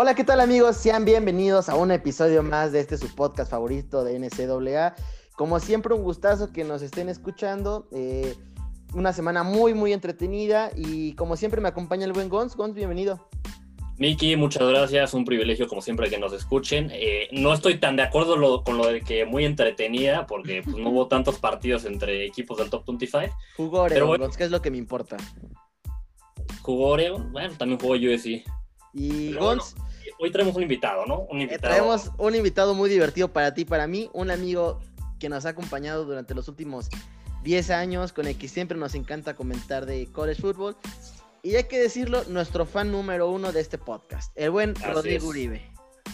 Hola, ¿qué tal amigos? Sean bienvenidos a un episodio más de este su podcast favorito de NCAA. Como siempre, un gustazo que nos estén escuchando. Eh, una semana muy, muy entretenida y como siempre me acompaña el buen Gons. Gons, bienvenido. Miki, muchas gracias. Un privilegio, como siempre, que nos escuchen. Eh, no estoy tan de acuerdo con lo de que muy entretenida, porque pues, no hubo tantos partidos entre equipos del Top 25. Jugó Oregon, Gons, ¿qué es lo que me importa? Jugó Oregon, bueno, también jugó USC. Y Gons. Hoy traemos un invitado, ¿no? Un eh, invitado. Traemos un invitado muy divertido para ti, para mí, un amigo que nos ha acompañado durante los últimos 10 años, con el que siempre nos encanta comentar de college football. Y hay que decirlo, nuestro fan número uno de este podcast, el buen Rodrigo Uribe.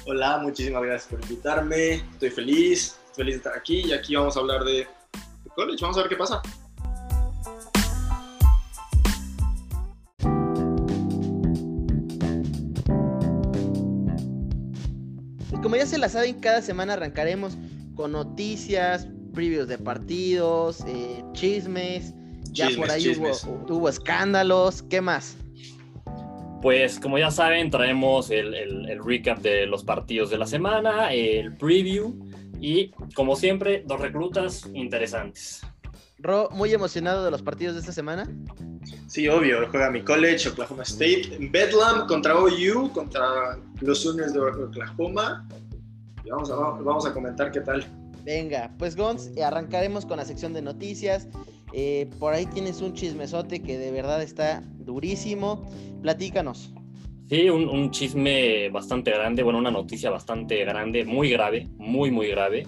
Hola, muchísimas gracias por invitarme. Estoy feliz, feliz de estar aquí y aquí vamos a hablar de college. Vamos a ver qué pasa. Como ya se la saben, cada semana arrancaremos con noticias, previews de partidos, eh, chismes. Ya por ahí hubo, escándalos. ¿Qué más? Pues como ya saben, traemos el, recap de los partidos de la semana, el preview y como siempre, dos reclutas interesantes. Ro, muy emocionado de los partidos de esta semana. Sí, obvio, juega mi college, Oklahoma State, Bedlam contra OU, contra los Sooners de Oklahoma. Y vamos a, vamos a comentar qué tal. Venga, pues Gons, arrancaremos con la sección de noticias. Eh, por ahí tienes un chismesote que de verdad está durísimo. Platícanos. Sí, un, un, chisme bastante grande, bueno, una noticia bastante grande, muy grave, muy, muy grave.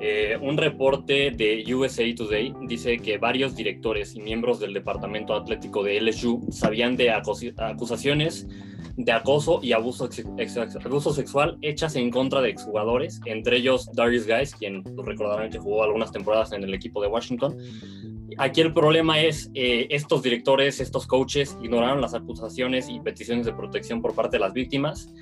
Eh, un reporte de USA Today dice que varios directores y miembros del departamento atlético de LSU sabían de acusaciones de acoso y abuso, sexual hechas en contra de exjugadores, entre ellos Darius Guys, quien recordarán que jugó algunas temporadas en el equipo de Washington. Aquí el problema es, eh, estos directores, estos coaches ignoraron las acusaciones y peticiones de protección por parte de las víctimas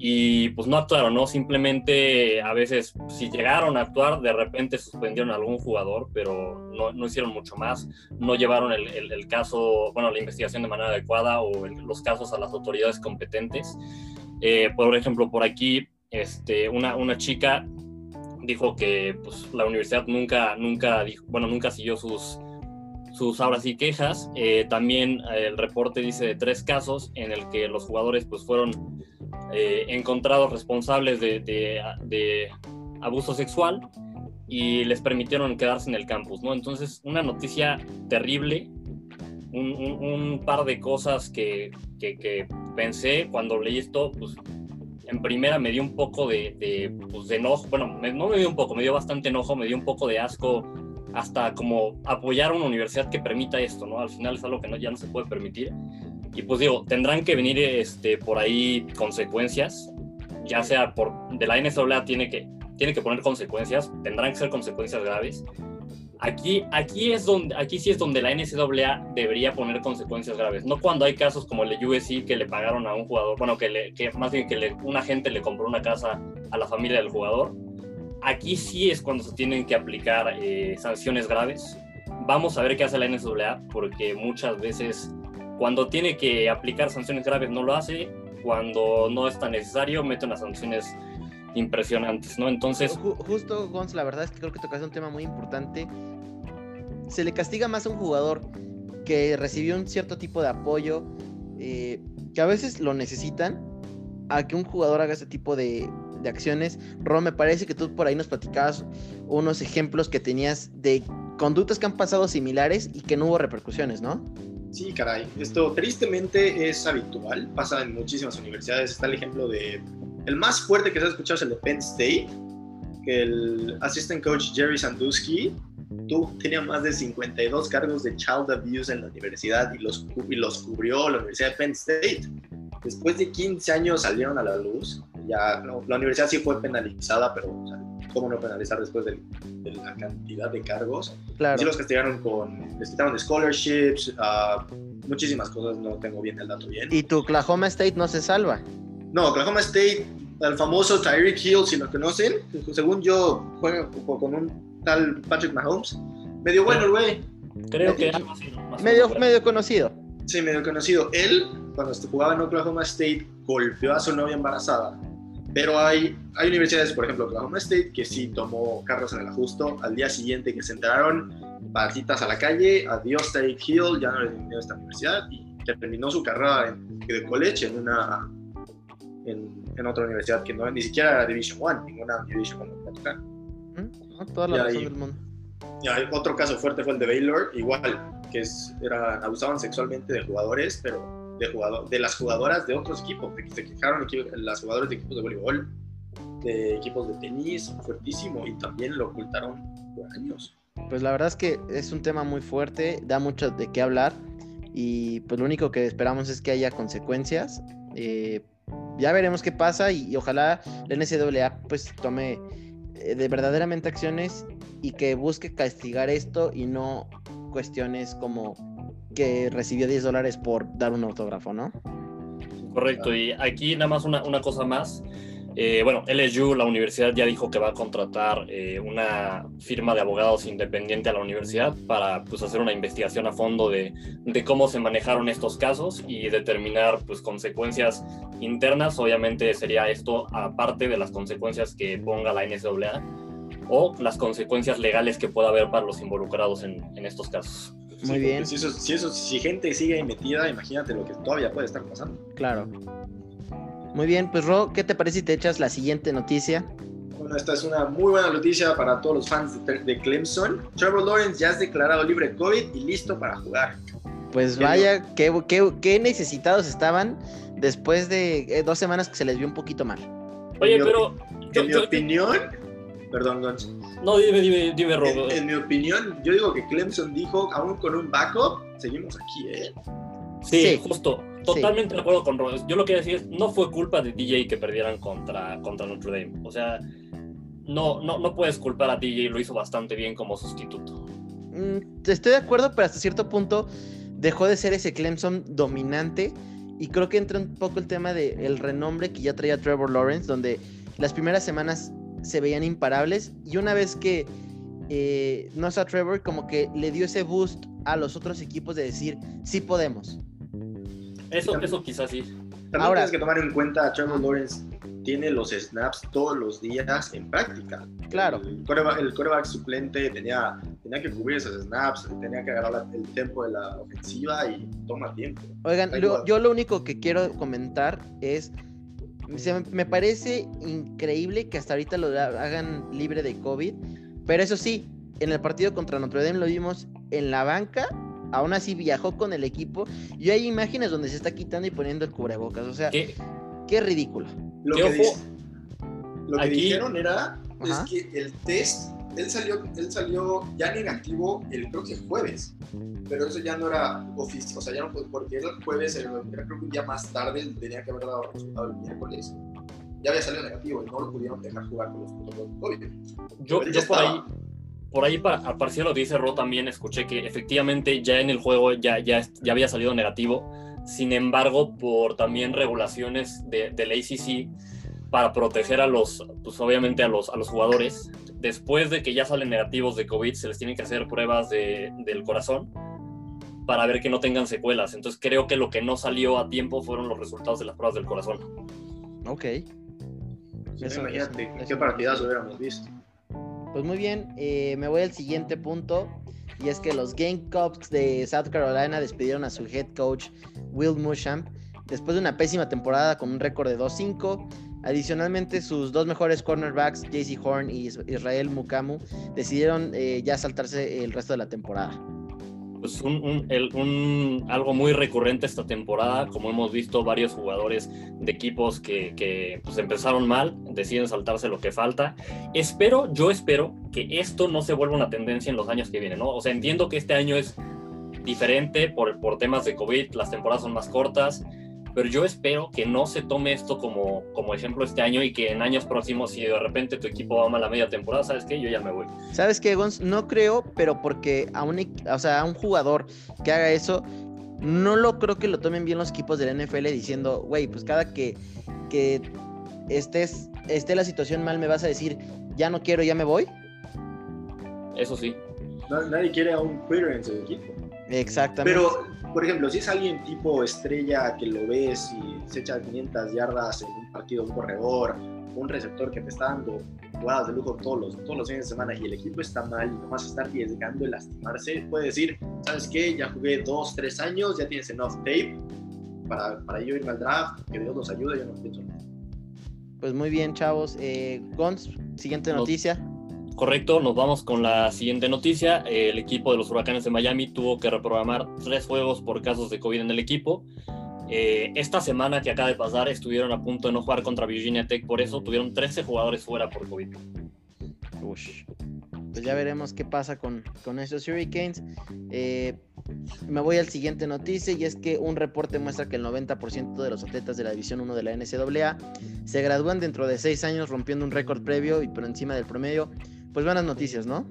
y pues no actuaron, ¿no? Simplemente a veces si llegaron a actuar, de repente suspendieron a algún jugador, pero no, no hicieron mucho más, no llevaron el, el, caso, bueno, la investigación de manera adecuada o los casos a las autoridades competentes. Eh, por ejemplo, por aquí, este, una, una chica dijo que pues, la universidad nunca, nunca, dijo, bueno, nunca siguió sus, sus ahora sí quejas. Eh, también el reporte dice de tres casos en el que los jugadores pues fueron eh, encontrados responsables de, abuso sexual y les permitieron quedarse en el campus, ¿no? Entonces, una noticia terrible, un, par de cosas que, pensé cuando leí esto, pues en primera me dio un poco de, pues, de enojo, bueno, no me dio un poco, me dio bastante enojo, me dio un poco de asco hasta como apoyar a una universidad que permita esto, ¿no? Al final es algo que no, ya no se puede permitir. Y pues digo, tendrán que venir este, por ahí consecuencias, ya sea por de la NCAA tiene que, tiene que poner consecuencias, tendrán que ser consecuencias graves. Aquí, aquí, es donde, aquí sí es donde la NCAA debería poner consecuencias graves, no cuando hay casos como el de USC que le pagaron a un jugador, bueno, que, le, que más bien que le, un agente le compró una casa a la familia del jugador. Aquí sí es cuando se tienen que aplicar eh, sanciones graves. Vamos a ver qué hace la NCAA, porque muchas veces cuando tiene que aplicar sanciones graves no lo hace, cuando no es tan necesario mete unas sanciones impresionantes, ¿no? Entonces... Justo, Gonz, la verdad es que creo que tocas un tema muy importante. Se le castiga más a un jugador que recibió un cierto tipo de apoyo, eh, que a veces lo necesitan, a que un jugador haga ese tipo de, de acciones. Ron, me parece que tú por ahí nos platicabas unos ejemplos que tenías de conductas que han pasado similares y que no hubo repercusiones, ¿no? Sí, caray. Esto tristemente es habitual, pasa en muchísimas universidades. Está el ejemplo de. El más fuerte que se ha escuchado es el de Penn State, que el assistant coach Jerry Sandusky tú, tenía más de 52 cargos de child abuse en la universidad y los, y los cubrió la Universidad de Penn State. Después de 15 años salieron a la luz. Ya, la universidad sí fue penalizada, pero cómo no penalizar después de, la cantidad de cargos. Claro. Sí los castigaron con, les quitaron de scholarships, uh, muchísimas cosas, no tengo bien el dato bien. ¿Y tu Oklahoma State no se salva? No, Oklahoma State, el famoso Tyreek Hill, si lo conocen, según yo, juega con un tal Patrick Mahomes. Medio bueno el güey. Creo que medio, medio conocido. Sí, medio conocido. Él, cuando jugaba en Oklahoma State, golpeó a su novia embarazada. Pero hay, hay universidades, por ejemplo, Oklahoma State, que sí tomó carros en el ajusto. Al día siguiente que se enteraron, patitas a la calle, adiós Tariq Hill, ya no le dio esta universidad y terminó su carrera de college en una en, en, otra universidad que no ni siquiera era Division One, ninguna Division One. No, toda la razón del mundo. Y otro caso fuerte fue el de Baylor, igual, que es, era, abusaban sexualmente de jugadores, pero de, jugador, de las jugadoras de otros equipos, se quejaron las jugadoras de equipos de voleibol, de equipos de tenis, fuertísimo, y también lo ocultaron por años. Pues la verdad es que es un tema muy fuerte, da mucho de qué hablar, y pues lo único que esperamos es que haya consecuencias. Eh, ya veremos qué pasa y, ojalá la NCAA pues tome eh, de verdaderamente acciones y que busque castigar esto y no cuestiones como que recibió 10 dólares por dar un autógrafo, ¿no? Correcto, y aquí nada más una, una cosa más. Eh, bueno, LSU, la universidad ya dijo que va a contratar eh, una firma de abogados independiente a la universidad para pues, hacer una investigación a fondo de, de, cómo se manejaron estos casos y determinar pues, consecuencias internas. Obviamente sería esto aparte de las consecuencias que ponga la NCAA o las consecuencias legales que pueda haber para los involucrados en, en estos casos. Muy bien. Si, eso, si, eso, si gente sigue ahí metida, imagínate lo que todavía puede estar pasando. Claro. Muy bien, pues Ro, ¿qué te parece si te echas la siguiente noticia? Bueno, esta es una muy buena noticia para todos los fans de, Clemson. Trevor Lawrence ya es declarado libre de COVID y listo para jugar. Pues vaya, qué, qué, qué, necesitados estaban después de eh, dos semanas que se les vio un poquito mal. Oye, pero... En mi opinión... Perdón, Gonz. No, dime, dime, dime, Robo. En, en, mi opinión, yo digo que Clemson dijo, aún con un backup, seguimos aquí, ¿eh? Sí, sí. justo. Totalmente de acuerdo con Robert. Yo lo que decía es, no fue culpa de DJ que perdieran contra, contra Notre Dame. O sea, no, no, no puedes culpar a DJ, lo hizo bastante bien como sustituto. Mm, estoy de acuerdo, pero hasta cierto punto dejó de ser ese Clemson dominante. Y creo que entra un poco el tema del renombre que ya traía Trevor Lawrence, donde las primeras semanas se veían imparables. Y una vez que eh, no está Trevor, como que le dio ese boost a los otros equipos de decir, sí podemos. Eso, eso quizás sí. También Ahora, tienes que tomar en cuenta, Trevor Lawrence tiene los snaps todos los días en práctica. Claro. El coreback, suplente tenía, tenía que cubrir esos snaps, tenía que agarrar el tiempo de la ofensiva y toma tiempo. Oigan, yo lo único que quiero comentar es, me parece increíble que hasta ahorita lo hagan libre de COVID, pero eso sí, en el partido contra Notre Dame lo vimos en la banca aún así viajó con el equipo y hay imágenes donde se está quitando y poniendo el cubrebocas. O sea, qué, ridículo. Lo que, lo que dijeron era es que el test, él salió, él salió ya negativo el creo que jueves, pero eso ya no era oficial, o sea, ya no porque era el jueves, era, creo que un día más tarde tenía que haber dado resultado el miércoles. Ya había salido negativo y no lo pudieron dejar jugar con los protocolos COVID. Yo, yo por ahí por ahí, a partir de lo que dice Ro, también escuché que efectivamente ya en el juego ya, ya, ya había salido negativo. Sin embargo, por también regulaciones de, del ACC para proteger a los, pues obviamente a los, a los jugadores, después de que ya salen negativos de COVID, se les tienen que hacer pruebas de, del corazón para ver que no tengan secuelas. Entonces creo que lo que no salió a tiempo fueron los resultados de las pruebas del corazón. Ok. Eso, imagínate, qué partidas hubiéramos visto. Pues muy bien, eh, me voy al siguiente punto. Y es que los Gamecocks de South Carolina despidieron a su head coach Will Muschamp después de una pésima temporada con un récord de 2-5. Adicionalmente, sus dos mejores cornerbacks, JC Horn y Israel Mukamu, decidieron eh, ya saltarse el resto de la temporada pues un, algo muy recurrente esta temporada, como hemos visto varios jugadores de equipos que, pues empezaron mal, deciden saltarse lo que falta. Espero, yo espero que esto no se vuelva una tendencia en los años que vienen. O sea, entiendo que este año es diferente por, por temas de COVID, las temporadas son más cortas, pero yo espero que no se tome esto como, como ejemplo este año y que en años próximos, si de repente tu equipo va mal a media temporada, ¿sabes qué? Yo ya me voy. ¿Sabes qué, Gons? No creo, pero porque a un, o sea, a un jugador que haga eso, no lo creo que lo tomen bien los equipos del NFL diciendo, güey, pues cada que, que estés, esté la situación mal, me vas a decir, ya no quiero, ya me voy. Eso sí. Nadie quiere a un quitter en su equipo. Exactamente. Pero, por ejemplo, si es alguien tipo estrella que lo ves y se echa 500 yardas en un partido, un corredor, un receptor que te está dando jugadas de lujo todos los, todos los fines de semana y el equipo está mal y nomás está arriesgando el lastimarse, puede decir, ¿sabes qué? Ya jugué dos, tres años, ya tienes enough tape para, para yo irme al draft, que Dios nos ayude, yo no pienso nada. Pues muy bien, chavos. Eh, Gons, siguiente noticia. Correcto, nos vamos con la siguiente noticia. El equipo de los Huracanes de Miami tuvo que reprogramar tres juegos por casos de COVID en el equipo. Eh, esta semana que acaba de pasar estuvieron a punto de no jugar contra Virginia Tech, por eso tuvieron 13 jugadores fuera por COVID. Ush. Pues ya veremos qué pasa con, con esos Hurricanes. Eh, me voy al siguiente noticia y es que un reporte muestra que el 90% de los atletas de la División 1 de la NCAA se gradúan dentro de 6 años rompiendo un récord previo y por encima del promedio. Pues buenas noticias, ¿no?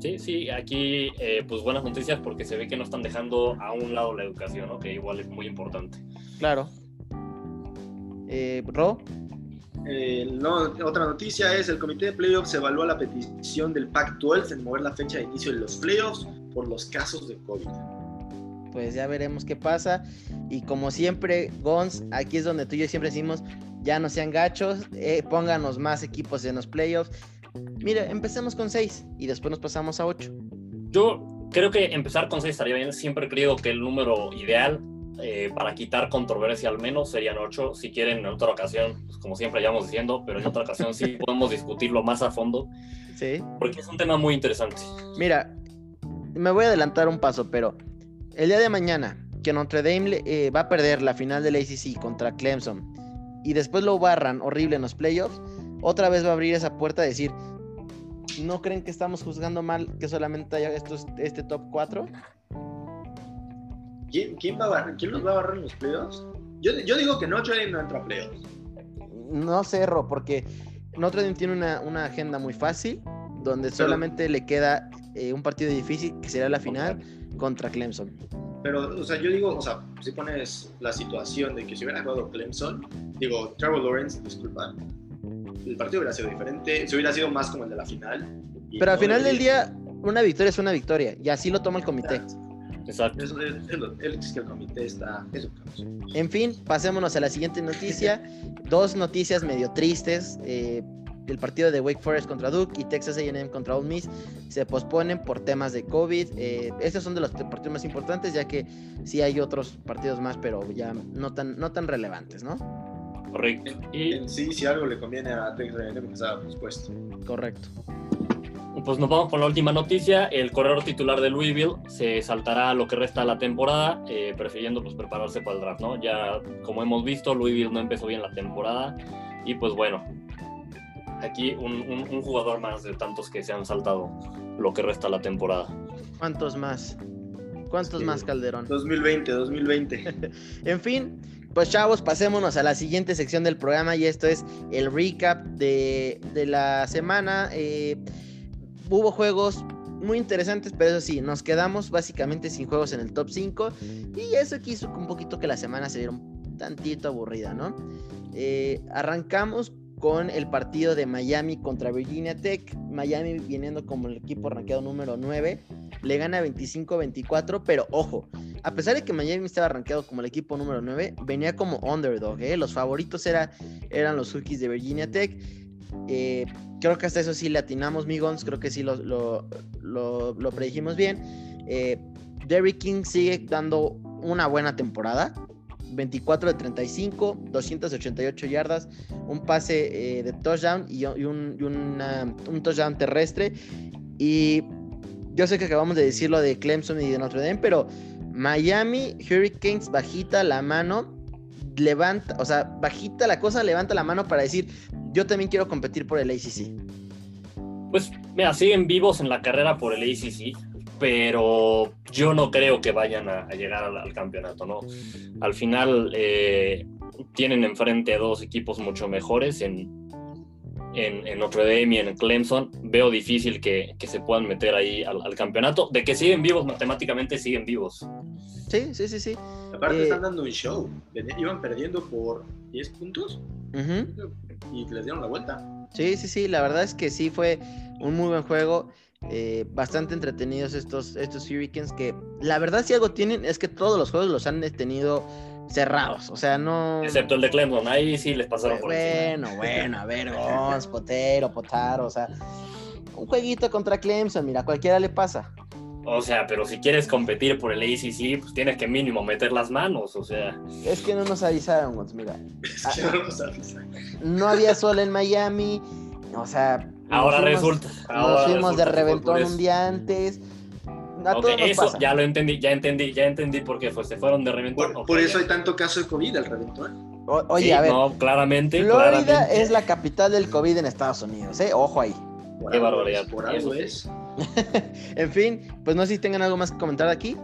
Sí, sí, aquí eh, pues buenas noticias porque se ve que no están dejando a un lado la educación, ¿no? que igual es muy importante. Claro. Eh, Ro, Eh, no, otra noticia es el comité de playoffs evalúa la petición del Pac-12 en mover la fecha de inicio de los playoffs por los casos de COVID. pues ya veremos qué pasa. Y como siempre, Gons, aquí es donde tú y yo siempre decimos, ya no sean gachos, eh, pónganos más equipos en los playoffs. Mira, empecemos con 6 y después nos pasamos a 8. Yo creo que empezar con 6 estaría bien. Siempre creo que el número ideal eh, para quitar controversia al menos serían 8. Si quieren, en otra ocasión, pues, como siempre ya vamos diciendo, pero en otra ocasión sí podemos discutirlo más a fondo Sí. porque es un tema muy interesante. Mira, me voy a adelantar un paso, pero el día de mañana que Notre Dame eh, va a perder la final del ACC contra Clemson y después lo barran horrible en los playoffs, otra vez va a abrir esa puerta a decir, ¿no creen que estamos juzgando mal que solamente haya estos, este top 4? ¿Quién, quién, va a barrer- quién los va a barrer en los playoffs? Yo, yo digo que Notre Dame no entra a playoffs. No cerro, porque Notre Dame tiene una, una agenda muy fácil, donde Pero- solamente le queda eh, un partido difícil, que será la final, contra Clemson. Pero, o sea, yo digo, o sea, si pones la situación de que si hubiera jugado Clemson, digo, Trevor Lawrence, disculpa, el partido hubiera sido diferente, se hubiera sido más como el de la final. Pero al no final del día, una victoria es una victoria, y así lo toma el comité. Exacto. Eso es, que el comité está. En fin, pasémonos a la siguiente noticia. Dos noticias medio tristes. eh, el partido de Wake Forest contra Duke y Texas A&M contra Ole Miss se posponen por temas de COVID. Eh, estos son de los partidos más importantes, ya que sí hay otros partidos más, pero ya no tan, no tan relevantes, ¿no? Correcto. Y En sí, si algo le conviene a Texas A&M, estaba pospuesto. Correcto. pues nos vamos con la última noticia. El corredor titular de Louisville se saltará lo que resta de la temporada, eh, prefiriendo pues prepararse para el draft, ¿no? Ya como hemos visto, Louisville no empezó bien la temporada y pues bueno, aquí un, un- un jugador más de tantos que se han saltado lo que resta de la temporada. ¿Cuántos más? ¿Cuántos Sí. más, Calderón? 2020, 2020. En fin, pues chavos, pasémonos a la siguiente sección del programa y esto es el recap de, de la semana. Eh, hubo juegos muy interesantes, pero eso sí, nos quedamos básicamente sin juegos en el top 5 y eso quiso un poquito que la semana se viera un tantito aburrida, ¿no? Eh, arrancamos con el partido de Miami contra Virginia Tech. Miami viniendo como el equipo rankeado número 9. Le gana 25-24, pero ojo, a pesar de que Miami estaba rankeado como el equipo número 9, venía como underdog. ¿eh? Los favoritos era, eran los Hokies de Virginia Tech. Eh, creo que hasta eso sí le atinamos, Migons. Creo que sí lo- lo predijimos bien. Eh, Derrick King sigue dando una buena temporada. 24 de 35, 288 yardas, un pase eh, de touchdown y, un touchdown terrestre. Y yo sé que acabamos de decir lo de Clemson y de Notre Dame, pero Miami Hurricanes bajita la mano, levanta, o sea, bajita la cosa, levanta la mano para decir, yo también quiero competir por el ACC. Pues mira, siguen vivos en la carrera por el ACC, pero yo no creo que vayan a, a llegar al, al campeonato, ¿no? Al final eh, tienen enfrente dos equipos mucho mejores en, en, en Notre Dame y en Clemson. Veo difícil que, que se puedan meter ahí al, al campeonato. De que siguen vivos, matemáticamente siguen vivos. Sí, sí, sí, sí. Aparte Eh, están dando un show. Iban perdiendo por 10 puntos y les dieron la vuelta. Sí, sí, sí, la verdad es que sí fue un muy buen juego. Eh, bastante entretenidos estos, estos Hurricanes que la verdad si algo tienen es que todos los juegos los han tenido cerrados. O sea, no. Excepto el de Clemson, ahí sí les pasaron por Bueno, bueno, a ver, Gons, Potero, Potaro, o sea, un jueguito contra Clemson, mira, cualquiera le pasa. O sea, pero si quieres competir por el ACC, pues tienes que mínimo meter las manos, o sea. Es que no nos avisaron, mira. Es que no nos avisaron. No había sol en Miami, o sea. Nos Ahora fuimos- resulta. Nos ahora fuimos de resulta reventón un día antes. A Ok, todos nos eso pasa. ya lo entendí, ya entendí, ya entendí por qué fue, se fueron de reventón. Por, Ok, por ya. eso hay tanto caso de COVID, el reventón. O- oye, Sí, a ver, No, claramente. Florida claramente. es la capital del COVID en Estados Unidos, ¿eh? Ojo ahí. Por Qué barbaridad. Por algo Eso sí. es. En fin, pues no sé si tengan algo más que comentar aquí.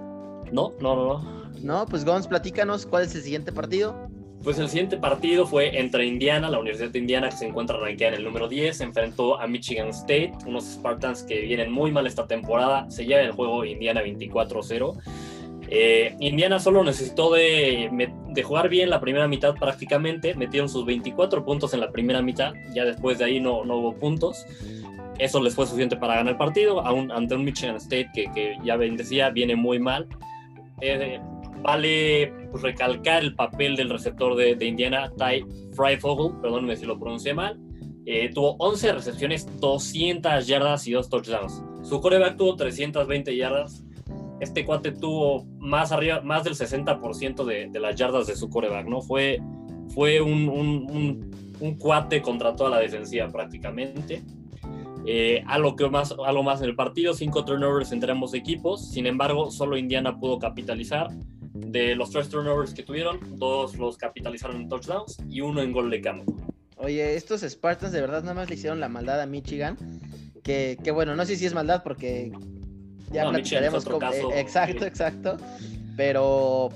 No, no, no, no. No, pues Gons, platícanos cuál es el siguiente partido. Pues el siguiente partido fue entre Indiana, la Universidad de Indiana, que se encuentra rankeada en el número 10, se enfrentó a Michigan State, unos Spartans que vienen muy mal esta temporada, se lleva el juego Indiana 24-0. Eh, Indiana solo necesitó de, jugar bien la primera mitad prácticamente, metieron sus 24 puntos en la primera mitad, ya después de ahí no, no hubo puntos. Eso les fue suficiente para ganar el partido ante un Michigan State que, que ya decía viene muy mal. Eh, vale pues, recalcar el papel del receptor de, de Indiana, Ty Freifogel, perdónenme si lo pronuncié mal. Eh, tuvo 11 recepciones, 200 yardas y 2 touchdowns. Su coreback tuvo 320 yardas. Este cuate tuvo más, arriba, más del 60% de, de las yardas de su coreback, ¿no? Fue, fue un, un- un- un cuate contra toda la defensiva prácticamente. Eh, que más, algo más en el partido, cinco turnovers entre ambos equipos. Sin embargo, solo Indiana pudo capitalizar. De los tres turnovers que tuvieron, dos los capitalizaron en touchdowns y uno en gol de campo. Oye, estos Spartans de verdad nada más le hicieron la maldad a Michigan. Que, que bueno, no sé si es maldad porque ya No, platicaremos cómo- caso. eh, exacto, Sí. exacto. Pero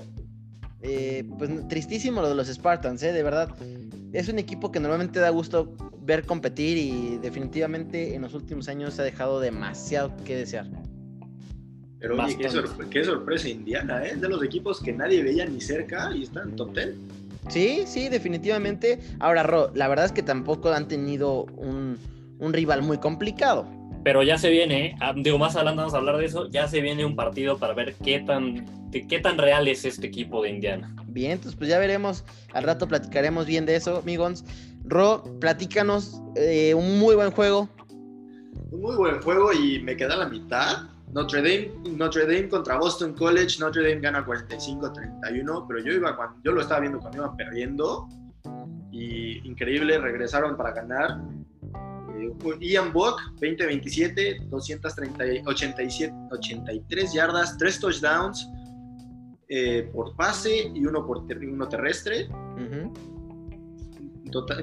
eh, pues tristísimo lo de los Spartans, ¿eh? De verdad. Es un equipo que normalmente da gusto ver competir y definitivamente en los últimos años se ha dejado demasiado que desear. Pero oye, qué, Bastante. sorpre- qué sorpresa Indiana, ¿eh? De los equipos que nadie veía ni cerca y están en top 10. Sí, sí, definitivamente. Ahora, Ro, la verdad es que tampoco han tenido un, un rival muy complicado. Pero ya se viene, ah, digo, más adelante vamos a hablar de eso, ya se viene un partido para ver qué tan, qué tan real es este equipo de Indiana. Bien, entonces pues ya veremos, al rato platicaremos bien de eso, amigos. Ro, platícanos eh, un muy buen juego. Un muy buen juego y me queda la mitad. Notre Dame, Notre Dame contra Boston College. Notre Dame gana 45-31, pero yo iba cuando, yo lo estaba viendo cuando iban perdiendo. Y increíble, regresaron para ganar. Eh, Ian Bock, 20-27, 287, 83 yardas, 3 touchdowns eh, por pase y uno, por ter- terrestre.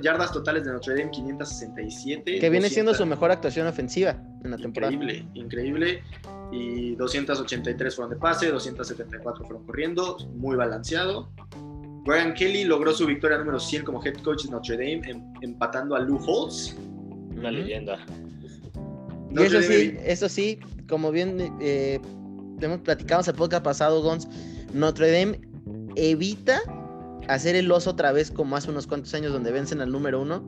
Yardas totales de Notre Dame, 567. Que viene siendo 200 su mejor actuación ofensiva en la temporada. Increíble, increíble. Y 283 fueron de pase, 274 fueron corriendo, muy balanceado. Brian Kelly logró su victoria número 100 como head coach de Notre Dame, em- empatando a Lou Holtz. Una leyenda. Y eso sí, eso sí, como bien eh, hemos platicado en el podcast pasado, Gons, Notre Dame evita hacer el oso otra vez como hace unos cuantos años donde vencen al número uno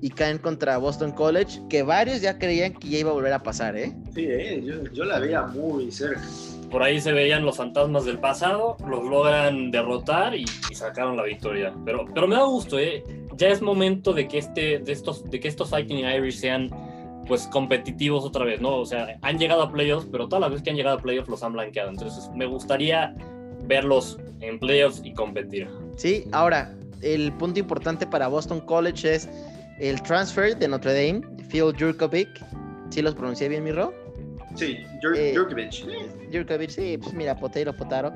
y caen contra Boston College, que varios ya creían que ya iba a volver a pasar, ¿eh? Sí, eh, yo, yo la veía muy cerca. Por ahí se veían los fantasmas del pasado, los logran derrotar y, y sacaron la victoria. Pero, pero me da gusto, ¿eh? Ya es momento de que, este, de, estos, de que estos Fighting Irish sean pues competitivos otra vez, ¿no? O sea, han llegado a playoffs, pero todas las veces que han llegado a playoffs los han blanqueado. Entonces me gustaría verlos en playoffs y competir. Sí, ahora, el punto importante para Boston College es el transfer de Notre Dame, Phil Jurkovic. ¿Sí los pronuncié bien, mi Ro? Sí, Jur- Eh, Jurkovic. Jurkovic, sí, pues mira, Potero, Potaro.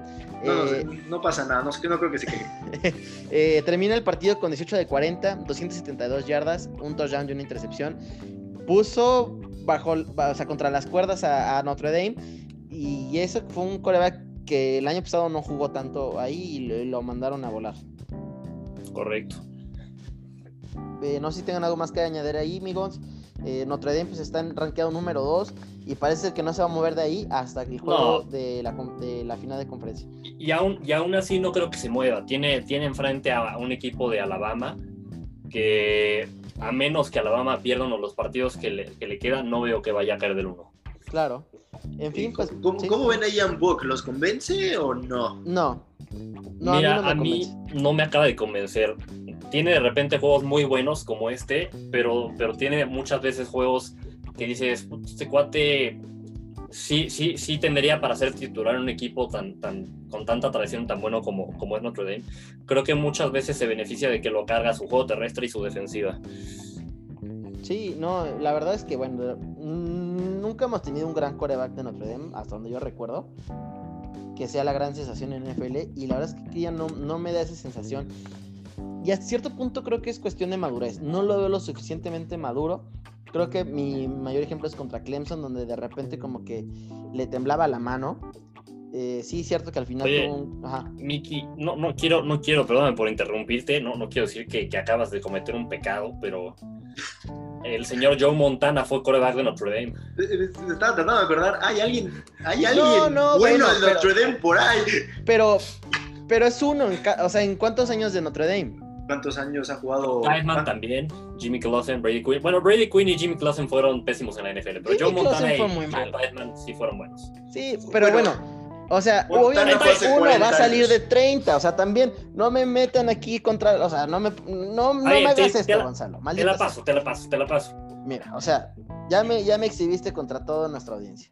No, no, Eh, no pasa nada, no, no creo que se queje. Eh, termina el partido con 18 de 40, 272 yardas, un touchdown y una intercepción. Puso bajo, o sea, contra las cuerdas a, a Notre Dame y eso fue un coreback que el año pasado no jugó tanto ahí y lo, lo mandaron a volar. Correcto. Eh, no sé si tengan algo más que añadir ahí, amigos. Eh, Notre Dame pues, está en rankeado número 2 y parece que no se va a mover de ahí hasta el juego No. de, la, de la final de conferencia. Y aún, y aún así no creo que se mueva. Tiene, tiene enfrente a un equipo de Alabama que a menos que Alabama pierda uno de los partidos que le, que le quedan, no veo que vaya a caer del uno. Claro. En fin, pues. ¿Cómo, sí. cómo ven a Ian Book? ¿Los convence o no? No. No, Mira, a mí no me convence. no me acaba de convencer. Tiene de repente juegos muy buenos como este, pero, pero tiene muchas veces juegos que dices, "Put, este cuate sí, sí, sí tendría para ser titular en un equipo tan, tan, con tanta tradición tan bueno como, como es Notre Dame. Creo que muchas veces se beneficia de que lo carga su juego terrestre y su defensiva. Sí, no, la verdad es que, bueno, nunca hemos tenido un gran coreback de Notre Dame, hasta donde yo recuerdo, que sea la gran sensación en NFL, y la verdad es que ya no, no me da esa sensación. Y a cierto punto creo que es cuestión de madurez. No lo veo lo suficientemente maduro. Creo que mi mayor ejemplo es contra Clemson, donde de repente como que le temblaba la mano. Eh, sí, cierto que al final Oye. tuvo un... Ajá. Miki, no, no quiero, no quiero, perdóname por interrumpirte, no, no quiero decir que, que acabas de cometer un pecado, pero el señor Joe Montana fue coreback de Notre Dame. Eh, Me estaba tratando de acordar. Hay alguien, hay alguien No, no, bueno bueno, en Notre Dame por ahí. Pero, pero es uno, o sea, ¿en cuántos años de Notre Dame? ¿Cuántos años ha jugado? Tideman Ah, también, Jimmy Clausen, Brady Quinn. Bueno, Brady Quinn y Jimmy Clausen fueron pésimos en la NFL, pero Jimmy Joe Montana Clausen y fue muy Joe. Tideman sí fueron buenos. Sí, pero Bueno, bueno, o sea, Montana obviamente uno 40 va a salir de 30, o sea, también no me metan aquí contra, o sea, no me, no, no Ay, me te- hagas esto, la- Gonzalo, Te la sea. paso, te la paso, te la paso. Mira, o sea, ya me, ya me exhibiste contra toda nuestra audiencia.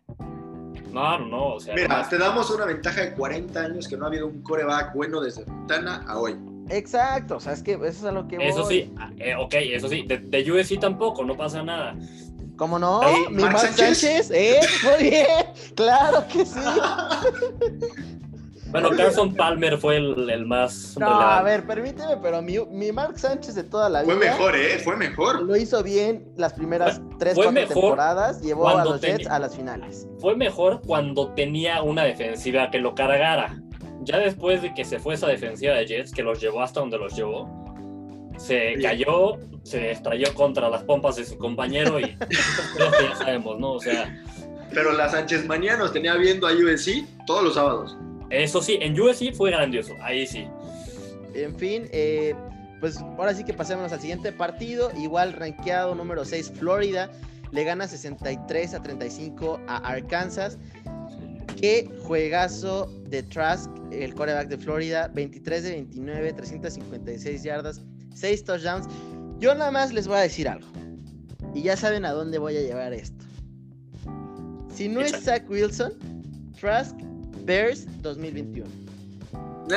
No, no, no, o sea, Mira, te damos una ventaja de 40 años que no ha habido un coreback bueno desde Montana a hoy. Exacto, o sea, es que eso es a lo que voy. eso sí, eh, ok, eso sí, de, de USC tampoco, no pasa nada. ¿Cómo no? Mi Mark Mark Sánchez. Sánchez, ¿eh? Muy bien, claro que sí. Bueno, Carson Palmer fue el, el más No, a ver, permíteme, pero mi, mi Mark Sánchez de toda la vida. Fue mejor, ¿eh? Fue mejor. Lo hizo bien las primeras tres, fue cuatro temporadas, llevó a los Jets a las finales. Fue mejor cuando tenía una defensiva que lo cargara. Ya después de que se fue esa defensiva de Jets, que los llevó hasta donde los llevó, se cayó, se estrelló contra las pompas de su compañero y que ya sabemos, ¿no? O sea, Pero la Sánchez Manía nos tenía viendo a USC todos los sábados. eso sí, en USC fue grandioso, ahí sí. En fin, eh, pues ahora sí que pasemos al siguiente partido. Igual rankeado número 6, Florida. Le gana 63 a 35 a Arkansas. Qué juegazo de Trask, el quarterback de Florida. 23 de 29, 356 yardas, 6 touchdowns. Yo nada más les voy a decir algo. Y ya saben a dónde voy a llevar esto. Si no es. Zach Wilson, Trask Bears 2021.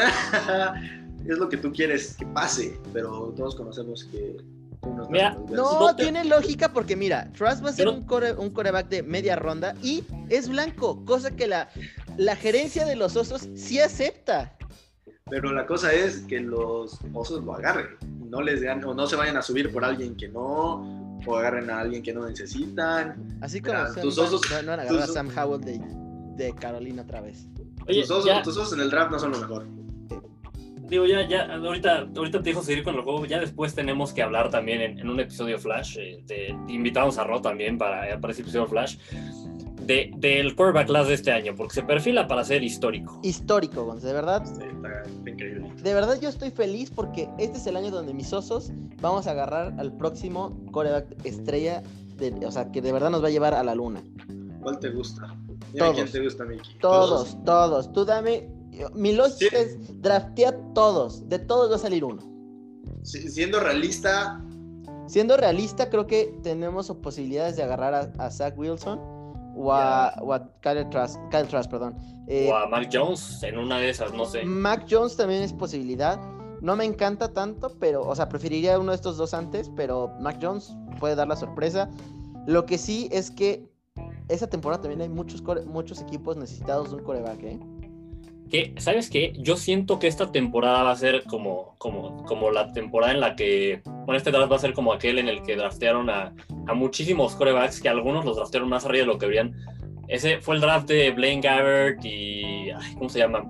es lo que tú quieres que pase, pero todos conocemos que unos Mira, No, No te- tiene lógica porque mira, Trask va a ser Pero- un, core- un coreback de media ronda y es blanco, cosa que la, la gerencia de los osos sí acepta. Pero la cosa es que los osos lo agarren. No les ganen, o no se vayan a subir por alguien que no, o agarren a alguien que no necesitan. Así como Mira, Sam- tus osos- no, no van a agarrar a Sam Howell de, de Carolina otra vez. Oye, tus, osos, ya, tus osos en el draft no son lo mejor. digo, ya, ya, ahorita, ahorita te dijo seguir con el juego, ya después tenemos que hablar también en, en un episodio Flash, eh, de- invitamos a Ro también para, para ese episodio Flash, de, del quarterback class de este año, porque se perfila para ser histórico. Histórico, Gonz, de verdad. Sí, está, está increíble. De verdad yo estoy feliz porque este es el año donde mis osos vamos a agarrar al próximo coreback estrella, de- o sea, que de verdad nos va a llevar a la luna. ¿Cuál te gusta? Dime Todos. quién te gusta, Miki. Todos, todos. Tú dame. Mi lógica Sí. es draftea todos. De todos va a salir uno. Si- siendo realista, Siendo realista, creo que tenemos posibilidades de agarrar a, a Zach Wilson o a, o a Kyle Trask, Kyle Trask, perdón. Eh, O a Mac Jones en una de esas, no sé. Mac Jones también es posibilidad. No me encanta tanto, pero, o sea, preferiría uno de estos dos antes, pero Mac Jones puede dar la sorpresa. Lo que sí es que esa temporada también hay muchos, core- muchos equipos necesitados de un coreback, ¿eh? Que, ¿Sabes qué? Yo siento que esta temporada va a ser como, como, como la temporada en la que. Bueno, este draft va a ser como aquel en el que draftearon a, a muchísimos corebacks, que algunos los draftearon más arriba de lo que deberían. Ese fue el draft de Blaine Gabbert y. ¿Cómo se llama?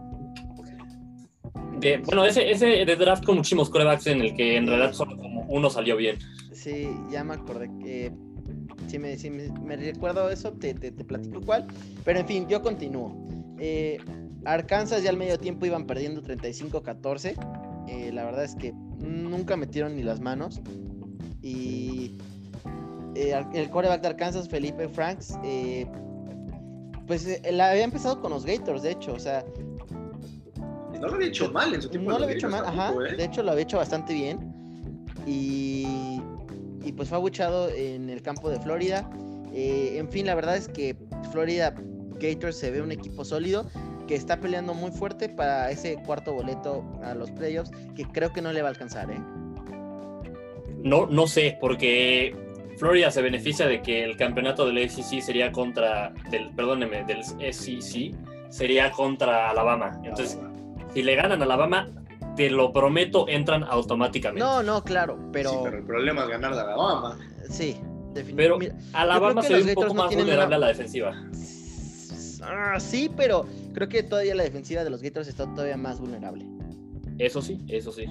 Bueno, ese, ese draft con muchísimos corebacks en el que en realidad solo como uno salió bien. Sí, ya me acordé. Si me, si me recuerdo eso, te, te, te platico cuál. Pero en fin, yo continúo. Eh, Arkansas ya al medio tiempo iban perdiendo 35-14. Eh, la verdad es que nunca metieron ni las manos. Y eh, el quarterback de Arkansas, Felipe Franks, eh, Pues eh, la había empezado con los Gators, de hecho, o sea. No lo había hecho mal en su tiempo. No lo había hecho mal, ajá. ¿eh? De hecho, lo había hecho bastante bien. Y, y pues fue abuchado en el campo de Florida. Eh, en fin, la verdad es que Florida Gators se ve un equipo sólido que está peleando muy fuerte para ese cuarto boleto a los playoffs, que creo que no le va a alcanzar, ¿eh? No, no sé, porque Florida se beneficia de que el campeonato del ACC sería contra, del, perdóneme, del SEC sería contra Alabama. Entonces, si le ganan a Alabama, te lo prometo, entran automáticamente. No, no, claro, pero... Sí, pero el problema es ganar de Alabama. Sí, pero Alabama se ve un poco más vulnerable a la defensiva. Ah, sí, pero creo que todavía la defensiva de los Gators está todavía más vulnerable. Eso sí, eso sí.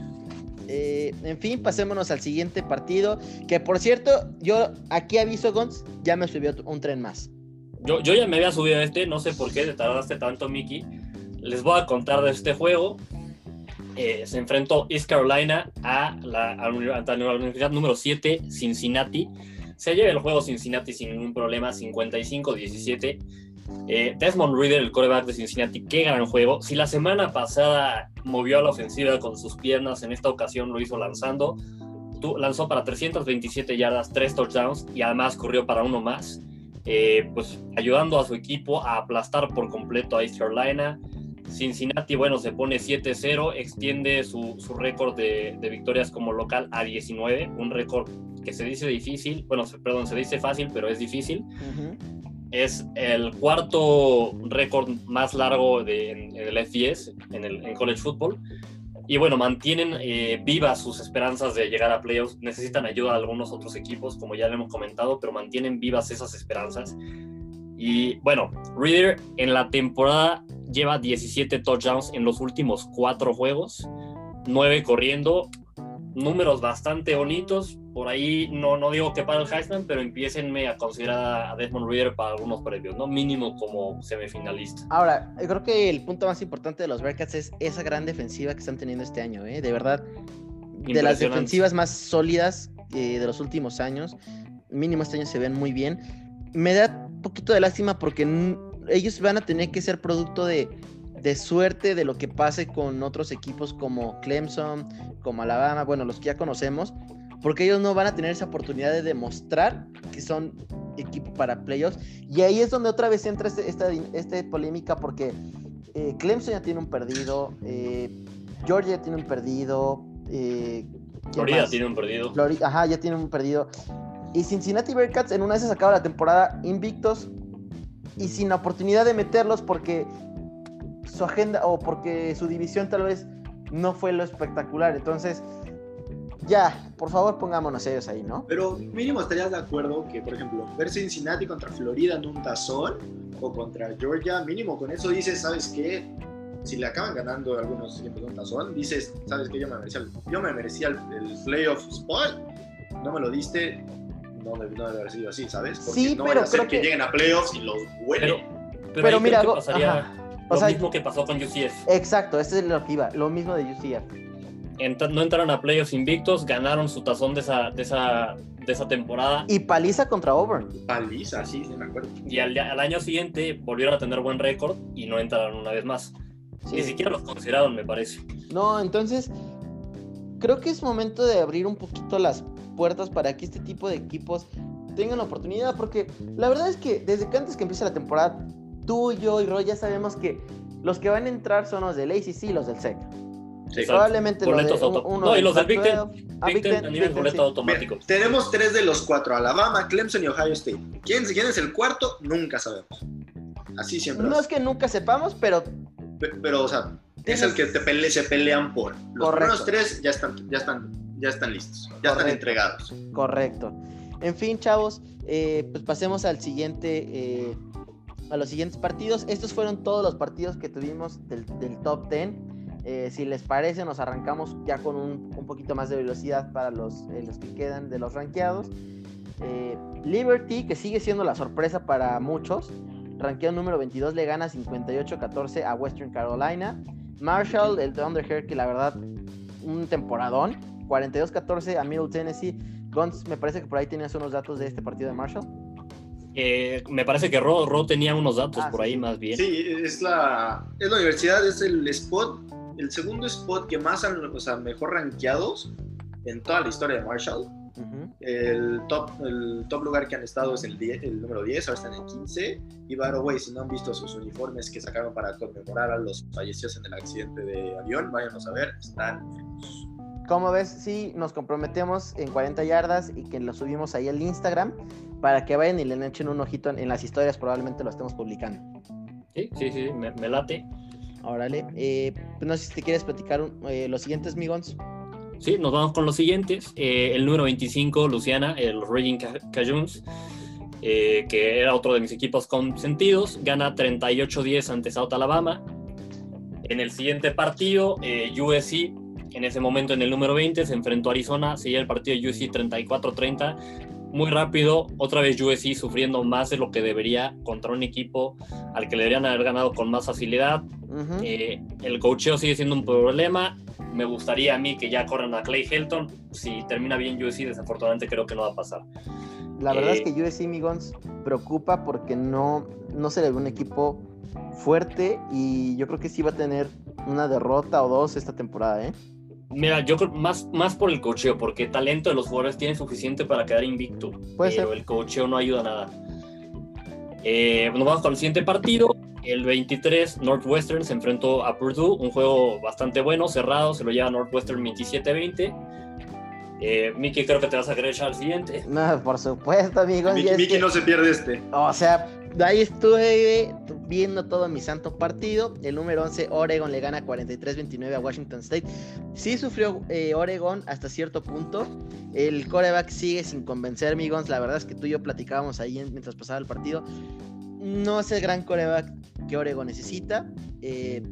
Eh, en fin, pasémonos al siguiente partido. Que por cierto, yo aquí aviso, Gons, ya me subió un tren más. Yo, yo ya me había subido a este, no sé por qué te tardaste tanto, Mickey. Les voy a contar de este juego. Eh, se enfrentó East Carolina a la, a la Universidad número 7, Cincinnati. Se lleva el juego Cincinnati sin ningún problema, 55-17. Eh, Desmond Reader, el coreback de Cincinnati, qué gran juego. Si la semana pasada movió a la ofensiva con sus piernas, en esta ocasión lo hizo lanzando. lanzó para 327 yardas, 3 touchdowns y además corrió para uno más. Eh, pues ayudando a su equipo a aplastar por completo a East Carolina. Cincinnati, bueno, se pone 7-0, extiende su, récord de, victorias como local a 19, un récord que se dice difícil, bueno, perdón, se dice fácil, pero es difícil. Es el cuarto récord más largo de, en, el FBS, en el college football. Y bueno, mantienen eh, vivas sus esperanzas de llegar a playoffs. Necesitan ayuda de algunos otros equipos, como ya le hemos comentado, pero mantienen vivas esas esperanzas. Y bueno, Reader en la temporada lleva 17 touchdowns en los últimos cuatro juegos, 9 corriendo, números bastante bonitos. Por ahí no, no digo que para el Heisman, pero empiecenme a considerar a Desmond Reader para algunos premios, ¿no? Mínimo como semifinalista. Ahora, yo creo que el punto más importante de los Bearcats es esa gran defensiva que están teniendo este año, ¿eh? De verdad, de las defensivas más sólidas eh, de los últimos años. Mínimo este año se ven muy bien. Me da un poquito de lástima porque ellos van a tener que ser producto de, suerte de lo que pase con otros equipos como Clemson, como Alabama, bueno, los que ya conocemos, porque ellos no van a tener esa oportunidad de demostrar que son equipo para playoffs. Y ahí es donde otra vez entra este, esta, esta, polémica, porque eh, Clemson ya tiene un perdido, eh, Georgia tiene un perdido. Eh, Florida tiene un perdido. ajá, ya tiene un perdido. Y Cincinnati Bearcats en una vez se acaba la temporada invictos y sin oportunidad de meterlos porque su agenda o porque su división tal vez no fue lo espectacular. Entonces, ya, por favor pongámonos ellos ahí, ¿no? Pero mínimo estarías de acuerdo que, por ejemplo, ver Cincinnati contra Florida en un tazón o contra Georgia, mínimo con eso dices, ¿sabes qué? Si le acaban ganando algunos equipos un tazón, dices, ¿sabes qué? Yo me merecía, yo me merecía el, el playoff spot, no me lo diste, no, debe haber sido así, ¿sabes? Porque sí, no pero a ser que... lleguen a playoffs y los huelen. Pero, pero, mira, pasaría lo mismo que pasó con UCF. Exacto, ese es lo que iba, lo mismo de UCF. No entraron a playoffs invictos, ganaron su tazón de esa, de esa, de esa temporada. Y paliza contra Auburn. Paliza, sí, sí me acuerdo. Y al, al año siguiente volvieron a tener buen récord y no entraron una vez más. Ni siquiera los consideraron, me parece. No, entonces creo que es momento de abrir un poquito las puertas para que este tipo de equipos tengan la oportunidad, porque la verdad es que desde que antes que empiece la temporada, tú, yo y Roy ya sabemos que los que van a entrar son los del ACC y los del SEC. Probablemente los de, uno no, y los del Big Ten. Big Ten, boleto automático. tenemos tres de los cuatro, Alabama, Clemson y Ohio State. ¿Quién, ¿Quién, es el cuarto? Nunca sabemos. Así siempre. No es que nunca sepamos, pero... Pero, o sea, es el que te se pelean por. Los primeros tres ya están, ya están ya están listos, ya están entregados. Correcto. En fin, chavos, eh, pues pasemos al siguiente, eh, a los siguientes partidos. Estos fueron todos los partidos que tuvimos del, top 10. Eh, si les parece, nos arrancamos ya con un, poquito más de velocidad para los, los que quedan de los rankeados. Liberty, que sigue siendo la sorpresa para muchos, rankeado número 22, le gana 58-14 a Western Carolina. Marshall, el Thunderhair, que la verdad, un temporadón. 42-14 a Middle Tennessee. Guns, me parece que por ahí tenías unos datos de este partido de Marshall. Eh, me parece que Ro, Ro tenía unos datos Ah, por sí, ahí más bien. Sí, es la, es la universidad, es el spot, el segundo spot que más han, o sea, mejor rankeados en toda la historia de Marshall. Ujú. El top, el top lugar que han estado es el, 10 el número 10, ahora están en 15. Y by the way, si no han visto sus uniformes que sacaron para conmemorar a los fallecidos en el accidente de avión, váyanos a ver, están ¿Cómo ves? Sí, nos comprometemos en 40 yardas y que lo subimos ahí al Instagram para que vayan y le echen un ojito en, en las historias, probablemente lo estemos publicando. Sí, sí, sí, me, me late. Órale, eh, pues no sé si te quieres platicar un- eh, los siguientes, Migons. Sí, nos vamos con los siguientes. Eh, el número 25, Luciana, el Raging Ca- Cajuns, eh, que era otro de mis equipos consentidos, gana 38-10 ante South Alabama. En el siguiente partido, eh, USC, en ese momento en el número 20, se enfrentó a Arizona, seguía el partido de USC 34-30. Muy rápido, otra vez USC sufriendo más de lo que debería contra un equipo al que le deberían haber ganado con más facilidad. Eh, el cocheo sigue siendo un problema. Me gustaría a mí que ya corran a Clay Helton. Si termina bien USC, desafortunadamente creo que no va a pasar. La verdad eh, es que USC Migons preocupa porque no, no se le ve un equipo fuerte y yo creo que sí va a tener una derrota o dos esta temporada, ¿eh? Mira, yo creo más, más por el cocheo, porque talento de los jugadores tiene suficiente para quedar invicto. Puede pero ser. el cocheo no ayuda nada. Eh, nos vamos con el siguiente partido. El 23, Northwestern se enfrentó a Purdue, un juego bastante bueno, cerrado, se lo lleva Northwestern 27-20. Eh, Miki, creo que te vas a querer echar al siguiente. No, por supuesto, amigos. Miki, que- no se pierde este. O sea, ahí estuve viendo todo mi santo partido. El número 11, Oregon, le gana 43-29 a Washington State. Sí sufrió eh, Oregon hasta cierto punto. El coreback sigue sin convencer, amigos. La verdad es que tú y yo platicábamos ahí en- mientras pasaba el partido. No es el gran coreback que Oregon necesita. eh,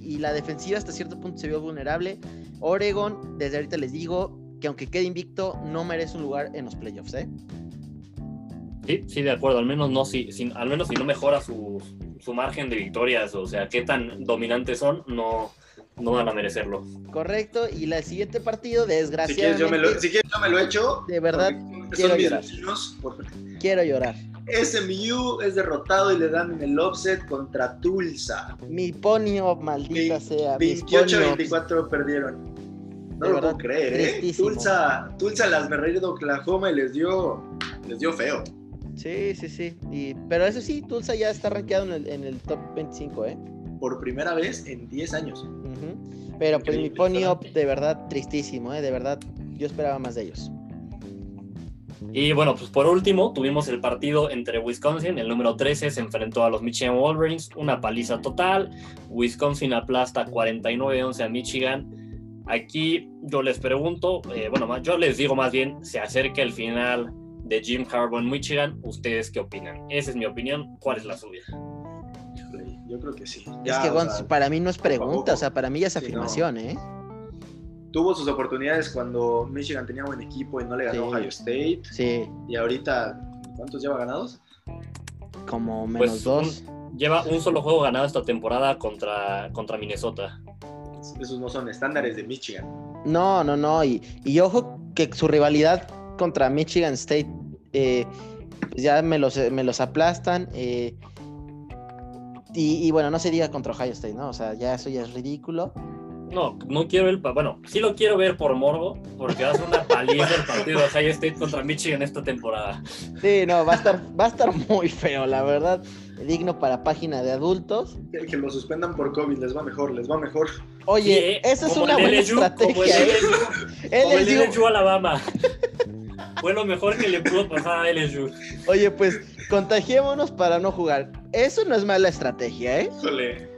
y la defensiva hasta cierto punto se vio vulnerable. Oregon, desde ahorita les digo que aunque quede invicto, no merece un lugar en los playoffs, ¿eh? Sí, sí, de acuerdo. Al menos no, si, si- al menos si no mejora su, su margen de victorias, o sea, qué tan dominantes son, no, no van a merecerlo. Correcto, y el siguiente partido, Si quieres, desgraciadamente, yo me lo, si quieres, yo me lo echo. De verdad, quiero llorar. vecinos. por- quiero llorar. SMU es derrotado y le dan en el offset contra Tulsa. Mi ponio, maldita sea. mis 28-24 perdieron. No De lo verdad, puedo creer, ¿eh? Tulsa, Tulsa las de Oklahoma y les dio, les dio feo. Sí, sí, sí. Y, pero eso sí, Tulsa ya está rankeado en el, en el top 25, ¿eh? Por primera vez en 10 años. Pero pues mi ponio, impresionante. de verdad, tristísimo, ¿eh? De verdad, yo esperaba más de ellos. Y bueno, pues por último, tuvimos el partido entre Wisconsin, el número 13 se enfrentó a los Michigan Wolverines, una paliza total. Wisconsin aplasta 49-11 a Michigan. Aquí yo les pregunto, eh, bueno, más- yo les digo más bien, se acerca el final de Jim Harbaugh en Michigan, ¿ustedes qué opinan? Esa es mi opinión, ¿cuál es la suya? Yo creo que sí. es que, Gonz, sea, para mí no es pregunta, o sea, para mí ya es Sí, no. afirmación, ¿eh? tuvo sus oportunidades cuando Michigan tenía buen equipo y no le ganó Sí. Ohio State. Sí, Y ahorita, ¿cuántos lleva ganados? como menos Pues, dos. Lleva un solo juego ganado esta temporada contra, contra Minnesota. Esos no son estándares de Michigan. No, no, no. Y, y ojo que su rivalidad contra Michigan State eh, pues ya me los, me los aplastan. eh, y, y bueno, no se diga contra Ohio State, ¿no? O sea, ya eso ya es ridículo. No, no quiero el. Bueno, sí lo quiero ver por morbo, porque va a ser una paliza el partido de Ohio State contra Michigan esta temporada. Sí, no, va a estar, va a estar muy feo, la verdad. Digno para página de adultos. Que, que lo suspendan por COVID, les va mejor, les va mejor. Oye, Sí, esa es una el buena LSU, como el estrategia, ¿eh? Como el. LSU Alabama. Fue lo mejor que le pudo pasar a LSU. Oye, pues contagiémonos para no jugar. Eso no es mala estrategia, ¿eh? Híjole.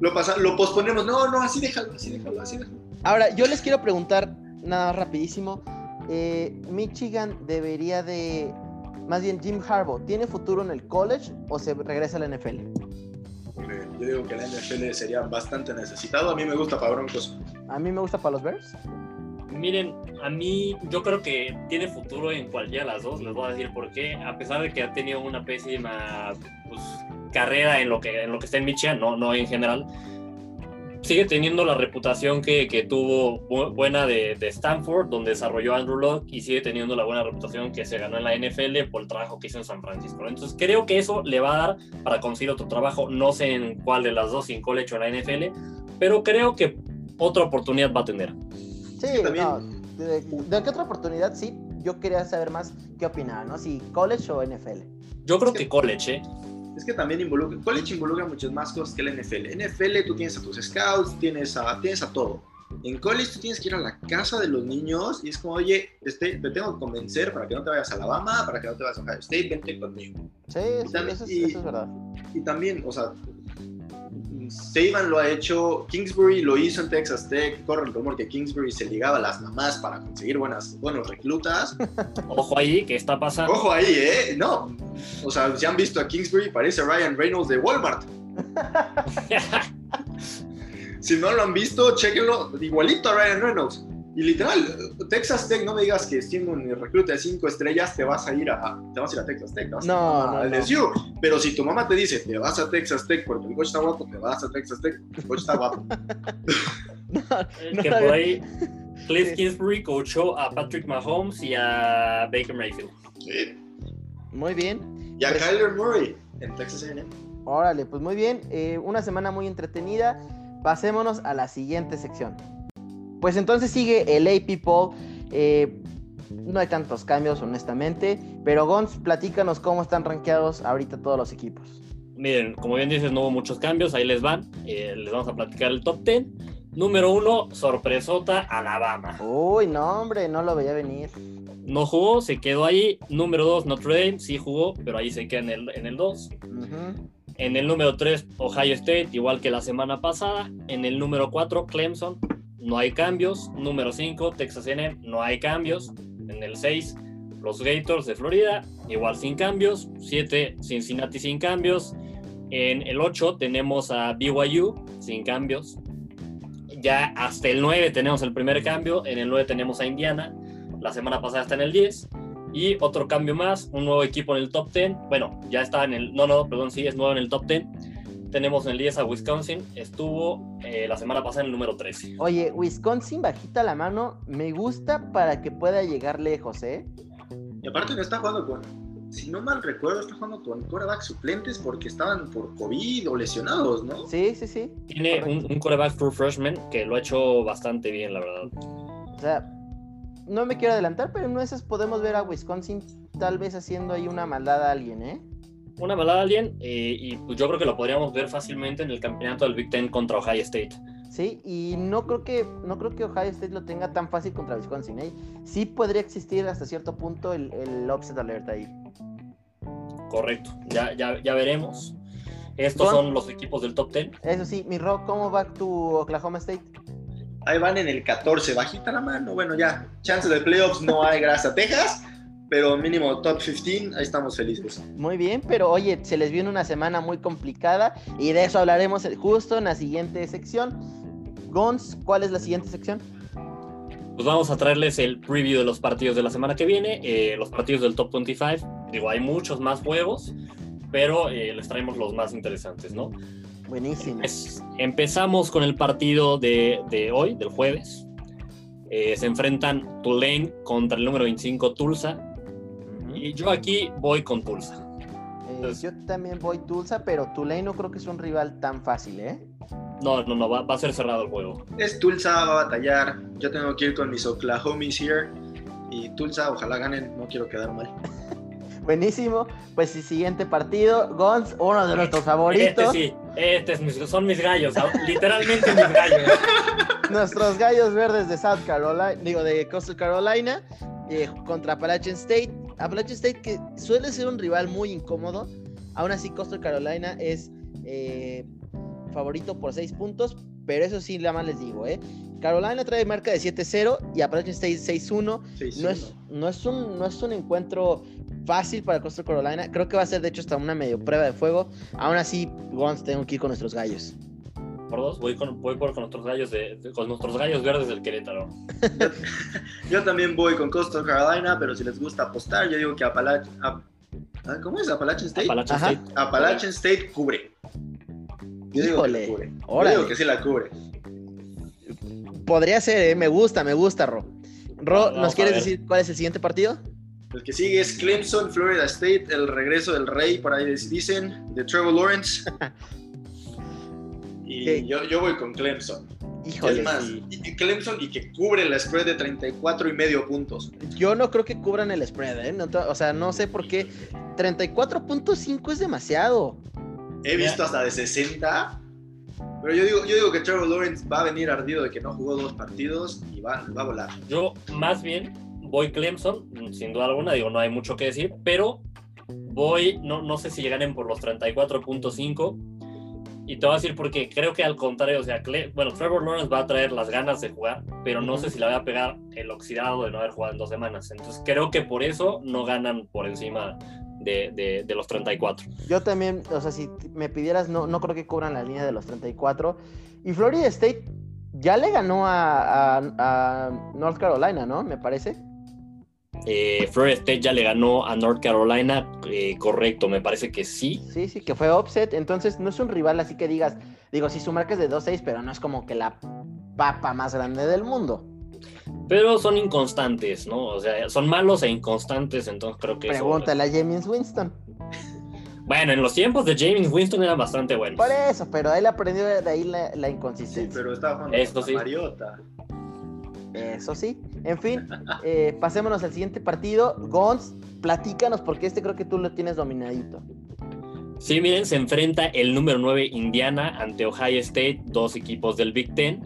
Lo, pasa, lo posponemos. No, no, así déjalo, así déjalo, así déjalo. Ahora, yo les quiero preguntar, nada más rapidísimo. eh, Michigan debería de. Más bien, Jim Harbaugh, ¿tiene futuro en el college o se regresa a la NFL? Yo digo que la NFL sería bastante necesitado. A mí me gusta para Broncos. A mí me gusta para los Bears. Miren, a mí yo creo que tiene futuro en cualquiera de las dos, les voy a decir por qué. A pesar de que ha tenido una pésima pues, carrera en lo, que, en lo que está en Michigan, no, no en general. sigue teniendo la reputación que, que tuvo buena de, de, Stanford, donde desarrolló Andrew Locke, y sigue teniendo la buena reputación que se ganó en la NFL por el trabajo que hizo en San Francisco. Entonces creo que eso le va a dar para conseguir otro trabajo. No sé en cuál de las dos, si en college o en la NFL, pero creo que otra oportunidad va a tener. Sí, no, de, de, qué otra oportunidad? Sí, yo quería saber más qué opinaba, ¿no? Si college o NFL. Yo creo que college, ¿eh? es que también involucra, college involucra muchas más cosas que la NFL. NFL tú tienes a tus scouts, tienes a, tienes a todo. En college tú tienes que ir a la casa de los niños y es como, oye, este, te tengo que convencer para que no te vayas a Alabama, para que no te vayas a Ohio State, vente conmigo. Sí, eso, es, verdad. Y también, o sea, Saban lo ha hecho, Kingsbury lo hizo en Texas Tech, corre el rumor que Kingsbury se ligaba a las mamás para conseguir buenas, buenos reclutas. Ojo ahí, ¿qué está pasando? Ojo ahí, ¿eh? No, o sea, si han visto a Kingsbury, parece Ryan Reynolds de Walmart. si no lo han visto, chequenlo, igualito a Ryan Reynolds. Y literal, Texas Tech, no me digas que siendo un recluta de cinco estrellas te vas a ir a, te vas a, ir a Texas Tech, no, a, no, LSU. Pero si tu mamá te dice, te vas a Texas Tech porque el coach está guapo, te vas a Texas Tech porque el coach está guapo. no, que por ahí Cliff Kingsbury coachó a Patrick Mahomes y a Baker Mayfield. Sí. Muy bien. Y a pues, Kyler Murray en Texas A&M. Órale, pues muy bien. Eh, una semana muy entretenida. Pasémonos a la siguiente sección. Pues entonces sigue el AP Poll. Eh, no hay tantos cambios, honestamente. Pero Gons, platícanos cómo están rankeados ahorita todos los equipos. Miren, como bien dices, no hubo muchos cambios. Ahí les van. Eh, les vamos a platicar el top 10. Número uno, sorpresota, Alabama. Uy, no, hombre, no lo veía venir. No jugó, se quedó ahí. Número dos, Notre Dame, sí jugó, pero ahí se queda en el, en el 2. En el número 3, Ohio State, igual que la semana pasada. En el número 4, Clemson, no hay cambios. Número 5, Texas A&M, no hay cambios. En el 6, los Gators de Florida, igual sin cambios. 7, Cincinnati sin cambios. En el 8 tenemos a BYU sin cambios. Ya hasta el 9 tenemos el primer cambio. En el 9 tenemos a Indiana. La semana pasada está en el 10. Y otro cambio más, un nuevo equipo en el top 10. Bueno, ya está en el... No, no, perdón, sí, es nuevo en el top 10 tenemos en el 10 a Wisconsin, estuvo eh, la semana pasada en el número 13. Oye, Wisconsin bajita la mano, me gusta para que pueda llegar lejos, ¿eh? Y aparte no está jugando con, si no mal recuerdo, está jugando con coreback suplentes porque estaban por COVID o lesionados, ¿no? Sí, sí, sí. Tiene un, un, coreback true freshman que lo ha hecho bastante bien, la verdad. O sea, no me quiero adelantar, pero en esas podemos ver a Wisconsin tal vez haciendo ahí una maldad a alguien, ¿eh? Una maldad a alguien eh, y pues yo creo que lo podríamos ver fácilmente en el campeonato del Big Ten contra Ohio State. Sí, y no creo que no creo que Ohio State lo tenga tan fácil contra Wisconsin. ¿eh? Sí podría existir hasta cierto punto el, el upset alert ahí. Correcto, ya, ya, ya veremos. Estos son los equipos del top 10. Eso sí, mi Rock, ¿cómo va tu Oklahoma State? Ahí van en el 14, bajita la mano. Bueno, ya, chance de playoffs no hay gracias a Texas, pero mínimo top 15, ahí estamos felices. Muy bien, pero oye, se les viene una semana muy complicada y de eso hablaremos justo en la siguiente sección. Gons, ¿cuál es la siguiente sección? Pues vamos a traerles el preview de los partidos de la semana que viene, eh, los partidos del top 25. Digo, hay muchos más juegos, pero eh, les traemos los más interesantes, ¿no? Buenísimo. empezamos con el partido de, de hoy, del jueves. Eh, se enfrentan Tulane contra el número 25 Tulsa. Y yo aquí voy con Tulsa. Eh, yo también voy Tulsa, pero Tulane no creo que es un rival tan fácil, ¿eh? No, no, no, va, va, a ser cerrado el juego. Es Tulsa, va a batallar. Yo tengo que ir con mis Oklahomis here. Y Tulsa, ojalá ganen, no quiero quedar mal. Buenísimo. Pues el siguiente partido, Gons, uno de nuestros favoritos. Este sí, este es mis, son mis gallos, literalmente mis gallos. Nuestros gallos verdes de South Carolina, digo, de Coastal Carolina, eh, contra Appalachian State. Appalachian State que suele ser un rival muy incómodo. Aún así, Coastal Carolina es eh, favorito por 6 puntos, pero eso sí, nada más les digo, ¿eh? Carolina trae marca de 7-0 y Appalachian State 6-1. No es, no, es un, no es un encuentro fácil para Coastal Carolina. Creo que va a ser, de hecho, hasta una medio prueba de fuego. Aún así, vamos, tengo que ir con nuestros gallos por dos, voy con, voy por con nuestros gallos de, con nuestros gallos verdes del Querétaro. yo, también voy con Coastal Carolina, pero si les gusta apostar, yo digo que Appalachian, ah, ¿cómo es? Appalachian State. Appalachian State, Appalachian State cubre. Yo digo que cubre. Yo digo que sí la cubre. Podría ser, ¿eh? me gusta, me gusta, Ro. Ro, Vamos ¿nos quieres decir cuál es el siguiente partido? El que sigue es Clemson, Florida State, el regreso del rey, por ahí dicen, de Trevor Lawrence. Y ¿Qué? yo, yo voy con Clemson. Híjole, es más, sí. y- Clemson y que cubre la spread de 34 y medio puntos. Yo no creo que cubran el spread, ¿eh? No o sea, no sé por qué. 34.5 es demasiado. He visto hasta de 60. Pero yo digo, yo digo que Trevor Lawrence va a venir ardido de que no jugó dos partidos y va, va a volar. Yo más bien voy Clemson, sin duda alguna, digo, no hay mucho que decir, pero voy, no, no sé si ganen por los 34.5. Y te voy a decir porque creo que al contrario, o sea, Cle- bueno, Trevor Lawrence va a traer las ganas de jugar, pero no sé si le va a pegar el oxidado de no haber jugado en dos semanas. Entonces creo que por eso no ganan por encima de, de- de los 34. Yo también, o sea, si me pidieras, no, no creo que cubran la línea de los 34. Y Florida State ya le ganó a, a- a North Carolina, ¿no? Me parece. Eh, Florida State ya le ganó a North Carolina, eh, correcto, me parece que sí. Sí, sí, que fue offset. Entonces no es un rival así que digas, digo, sí, su marca es de 2-6, pero no es como que la papa más grande del mundo. Pero son inconstantes, ¿no? O sea, son malos e inconstantes, entonces creo que eso- Pregúntale a James Winston. Bueno, en los tiempos de James Winston eran bastante buenos. Por eso, pero él aprendió de ahí la, la Sí, inconsistencia. pero estaba jugando Esto con sí. Mariota. Eso sí. En fin, eh, pasémonos al siguiente partido. Gons, platícanos porque este creo que tú lo tienes dominadito. Sí, miren, se enfrenta el número 9 Indiana ante Ohio State, dos equipos del Big Ten.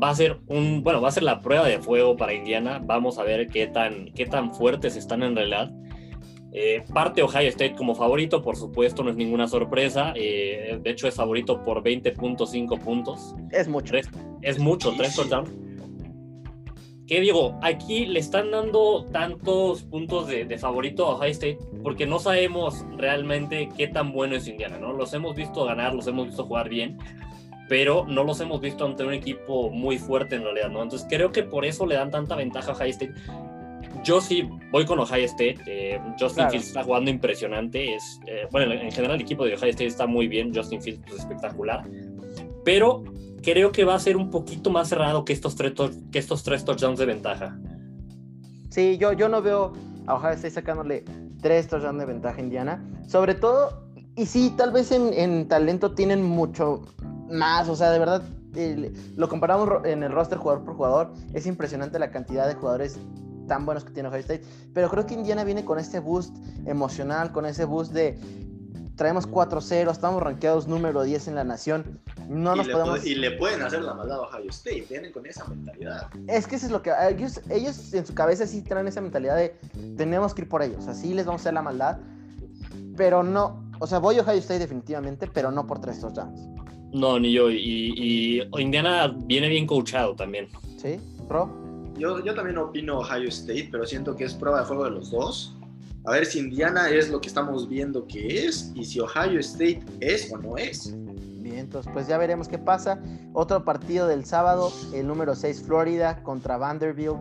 Va a ser un, bueno, va a ser la prueba de fuego para Indiana. Vamos a ver qué tan, qué tan fuertes están en realidad. Eh, parte Ohio State como favorito, por supuesto, no es ninguna sorpresa. Eh, de hecho, es favorito por 20.5 puntos. Es mucho. Tres- es mucho, tres touchdowns. ¿Qué digo? Aquí le están dando tantos puntos de, de favorito a Ohio State porque no sabemos realmente qué tan bueno es Indiana, ¿no? Los hemos visto ganar, los hemos visto jugar bien, pero no los hemos visto ante un equipo muy fuerte en realidad, ¿no? Entonces creo que por eso le dan tanta ventaja a Ohio State. Yo sí voy con Ohio State. eh, Justin Claro. Fields está jugando impresionante. Es, eh, bueno, en general el equipo de Ohio State está muy bien. Justin Fields es espectacular. Pero creo que va a ser un poquito más cerrado que estos tres, que estos tres touchdowns de ventaja. Sí, yo, yo no veo a Ohio State sacándole tres touchdowns de ventaja a Indiana. Sobre todo, y sí, tal vez en, en talento tienen mucho más. O sea, de verdad, lo comparamos en el roster jugador por jugador. Es impresionante la cantidad de jugadores tan buenos que tiene Ohio State. Pero creo que Indiana viene con este boost emocional, con ese boost de traemos 4-0, estamos rankeados número 10 en la nación. No y, nos podemos... puede- y le pueden hacer la maldad a Ohio State. Vienen con esa mentalidad. Es que eso es lo que ellos, ellos en su cabeza sí traen esa mentalidad de tenemos que ir por ellos, así les vamos a hacer la maldad, pero no, o sea, voy a Ohio State definitivamente, pero no por tres touchdowns. No, ni yo. Y, y Indiana viene bien coachado también. ¿Sí? ¿Pro? Yo, yo también opino Ohio State, pero siento que es prueba de fuego de los dos. A ver si Indiana es lo que estamos viendo que es y si Ohio State es o no es. Bien, entonces pues ya veremos qué pasa. Otro partido del sábado, el número 6 Florida contra Vanderbilt.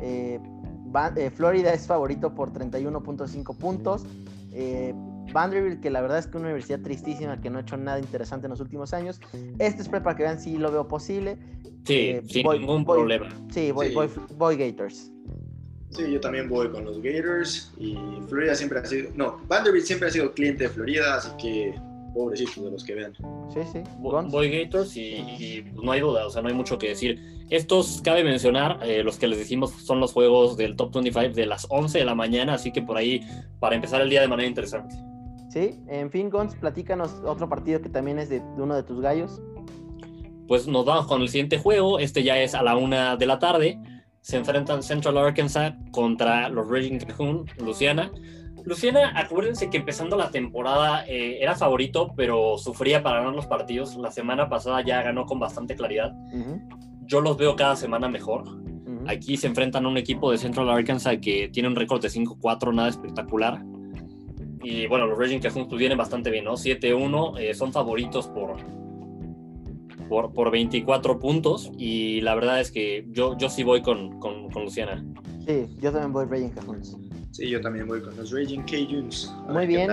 Eh, Van- eh, Florida es favorito por 31.5 puntos. Eh, Vanderbilt, que la verdad es que es una universidad tristísima que no ha hecho nada interesante en los últimos años. Este es para que vean si lo veo posible. Sí, Eh, sin voy- ningún voy- problema. Sí, voy, Sí. Voy, voy Gators. Sí, yo también voy con los Gators y Florida siempre ha sido, no, Vanderbilt siempre ha sido cliente de Florida, así que pobrecitos de los que vean. Sí, sí. Voy Gators y, y, pues, no hay duda, o sea, no hay mucho que decir. Estos, cabe mencionar, eh, los que les decimos son los juegos del Top 25 de las 11 de la mañana, así que por ahí, para empezar el día de manera interesante. Sí, en fin, Gons, platícanos otro partido que también es de, de uno de tus gallos. Pues nos vamos con el siguiente juego, este ya es a la una de la tarde. Se enfrentan Central Arkansas contra los Raging Cajoon, Luciana. Luciana, acuérdense que empezando la temporada eh, era favorito, pero sufría para ganar los partidos. La semana pasada ya ganó con bastante claridad. Yo los veo cada semana mejor. Aquí se enfrentan a un equipo de Central Arkansas que tiene un récord de 5-4, nada espectacular. Y bueno, los Raging Cajuns pues vienen bastante bien, ¿no? 7-1, eh, son favoritos por, por, por 24 puntos. Y la verdad es que yo, yo sí voy con, con, con Luciana. Sí, yo también voy Raging Cajuns. Sí, yo también voy con los Raging Cajuns. Muy bien.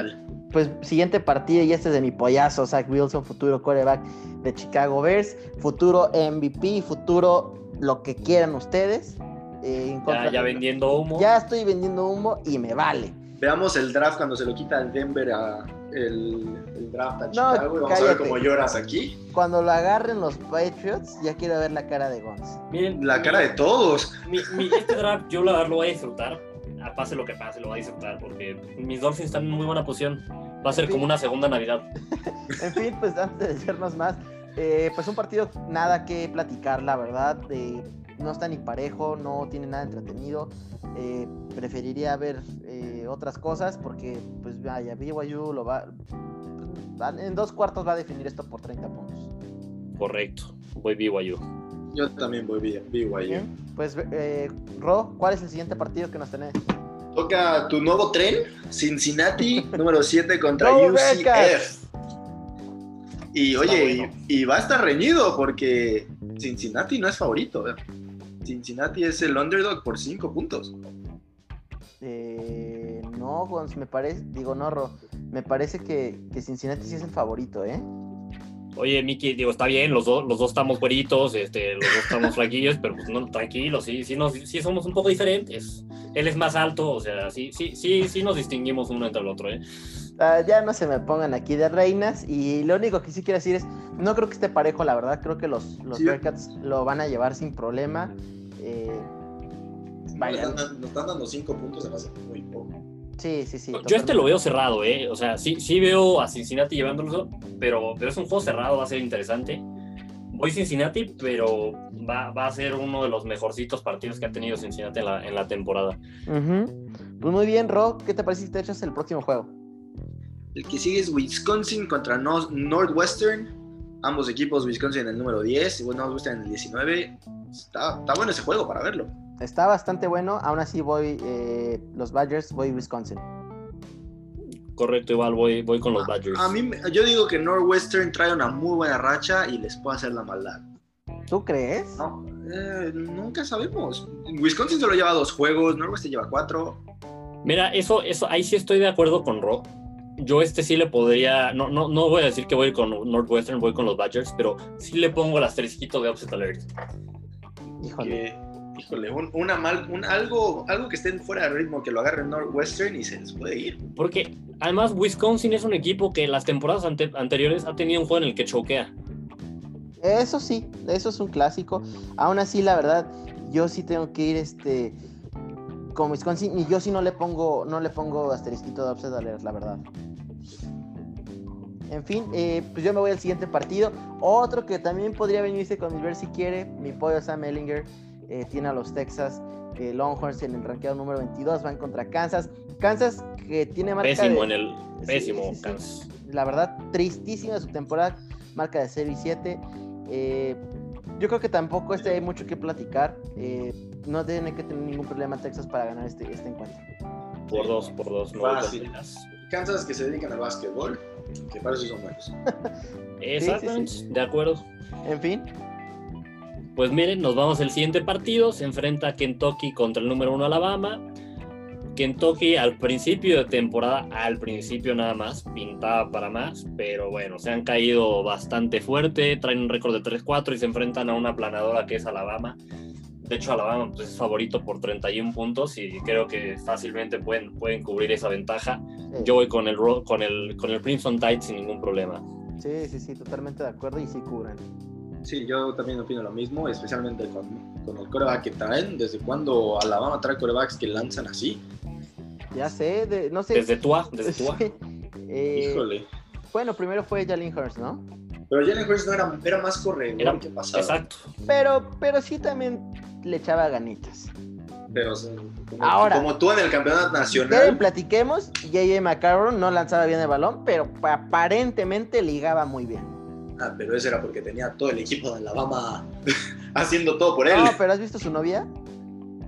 Pues siguiente partido, y este es de mi pollazo, Zach Wilson, futuro quarterback de Chicago Bears, futuro MVP, futuro lo que quieran ustedes. eh, en Ya, ya vendiendo humo. Ya estoy vendiendo humo y me vale. Veamos el draft cuando se lo quita el Denver a el, el draft a No, Chicago. y Vamos a ver cállate. cómo lloras aquí. Cuando lo agarren los Patriots, ya quiero ver la cara de Gons. Miren, La cara de todos. mi, mi- este draft yo la verdad lo voy a disfrutar. A pase lo que pase, lo voy a disfrutar porque mis Dolphins están en muy buena posición. Va a ser como una segunda Navidad. En fin, pues antes de decirnos más, eh, pues un partido nada que platicar, la verdad. eh, no está ni parejo, no tiene nada entretenido. eh, preferiría ver eh, otras cosas porque, pues vaya, BYU lo va. en dos cuartos va a definir esto por 30 puntos. Correcto. Voy BYU. Yo también voy BYU. Bien, pues eh, Ro, ¿cuál es el siguiente partido que nos tenés? Toca tu nuevo tren, Cincinnati, número 7 contra ¡Go UCF. Y oye, bueno. y, y va a estar reñido porque Cincinnati no es favorito. eh. Cincinnati es el underdog por 5 puntos. Eh, no, Gons, me parece, digo, no, Ro, me parece que, que Cincinnati sí es el favorito, ¿eh? Oye, Miki, digo, está bien, los, dos los dos estamos güeritos, este, los dos estamos flaquillos, pero pues no, tranquilos, sí, sí, nos, sí somos un poco diferentes. Él es más alto, o sea, sí, sí, sí, sí nos distinguimos uno entre el otro, ¿eh? Ah, ya no se me pongan aquí de reinas. Y lo único que sí quiero decir es, no creo que esté parejo, la verdad. Creo que los, los Sí. Bearcats lo van a llevar sin problema. Eh, Vaya. Nos están, nos están dando 5 puntos, se me hace muy poco. sí, sí, sí. Yo este lo veo cerrado, ¿eh? O sea, sí, sí veo a Cincinnati llevándolo, pero, pero es un juego cerrado, va a ser interesante. Voy Cincinnati, pero va, va a ser uno de los mejorcitos partidos que ha tenido Cincinnati en la, en la temporada. Pues muy bien, Ro. ¿Qué te parece si te echas el próximo juego? El que sigue es Wisconsin contra Nor- Northwestern. Ambos equipos, Wisconsin en el número 10 y Northwestern en el 19. Está, está bueno ese juego para verlo. Está bastante bueno. Aún así voy, eh, los Badgers, voy Wisconsin. Correcto, igual voy, voy con los Badgers. A mí, yo digo que Northwestern trae una muy buena racha y les puede hacer la maldad. ¿Tú crees? No, eh, nunca sabemos. Wisconsin solo lleva dos juegos, Northwestern lleva cuatro. Mira, eso, eso, ahí sí estoy de acuerdo con Ro. Yo este sí le podría, no, no, no voy a decir que voy con Northwestern, voy con los Badgers, pero sí le pongo el asterisquito de Upset Alert. Híjole. Que, híjole, un, una mal, un, algo, algo que estén fuera de ritmo, que lo agarren Northwestern y se les puede ir. Porque además Wisconsin es un equipo que las temporadas ante- anteriores ha tenido un juego en el que choquea. Eso sí, eso es un clásico. Aún así, la verdad, yo sí tengo que ir este con Wisconsin y yo sí no le pongo no le pongo asterisquito de upset alert, la verdad. En fin, eh, pues yo me voy al siguiente partido. Otro que también podría venirse con mi ver si quiere, mi pollo Sam Ellinger eh, tiene a los Texas eh, Longhorns en el ranqueado número 22, van contra Kansas. Kansas que tiene marca Pésimo de- en el pésimo sí, sí. Kansas. la verdad, tristísima su temporada, marca de 0 y 7. Eh, yo creo que tampoco este hay mucho que platicar. Eh, no tiene que tener ningún problema Texas para ganar este, este encuentro. Por dos, por dos, no hay Fácil. Kansas que se dedican al básquetbol, que para eso son buenos. Exactamente, de acuerdo. En fin, Pues miren, nos vamos al siguiente partido. Se enfrenta Kentucky contra el número uno Alabama. Kentucky al principio de temporada, al principio nada más, pintaba para más, pero bueno, se han caído bastante fuerte, traen un récord de 3-4 y se enfrentan a una planadora que es Alabama. De hecho, Alabama pues, es favorito por 31 puntos y creo que fácilmente pueden, pueden cubrir esa ventaja. Yo voy con el, con el, con el Crimson Tide sin ningún problema. sí, sí, sí, totalmente de acuerdo y sí cubren. Sí, yo también opino lo mismo, especialmente con, con el coreback que traen. ¿Desde cuándo Alabama trae corebacks que lanzan así? Ya sé, de- no sé. Desde Tua, desde Tua. Sí. Eh, Híjole. bueno, primero fue Jalen Hurst, ¿no? Pero Jalen Hurts no era, era más corredor Era- que pasado. Exacto. Pero, pero sí también le echaba ganitas. Pero o sea, como, Ahora. como tú en el campeonato nacional. platiquemos, JJ McCarron no lanzaba bien el balón, pero aparentemente ligaba muy bien. Ah, pero eso era porque tenía todo el equipo de Alabama haciendo todo por él. No, pero ¿has visto su novia?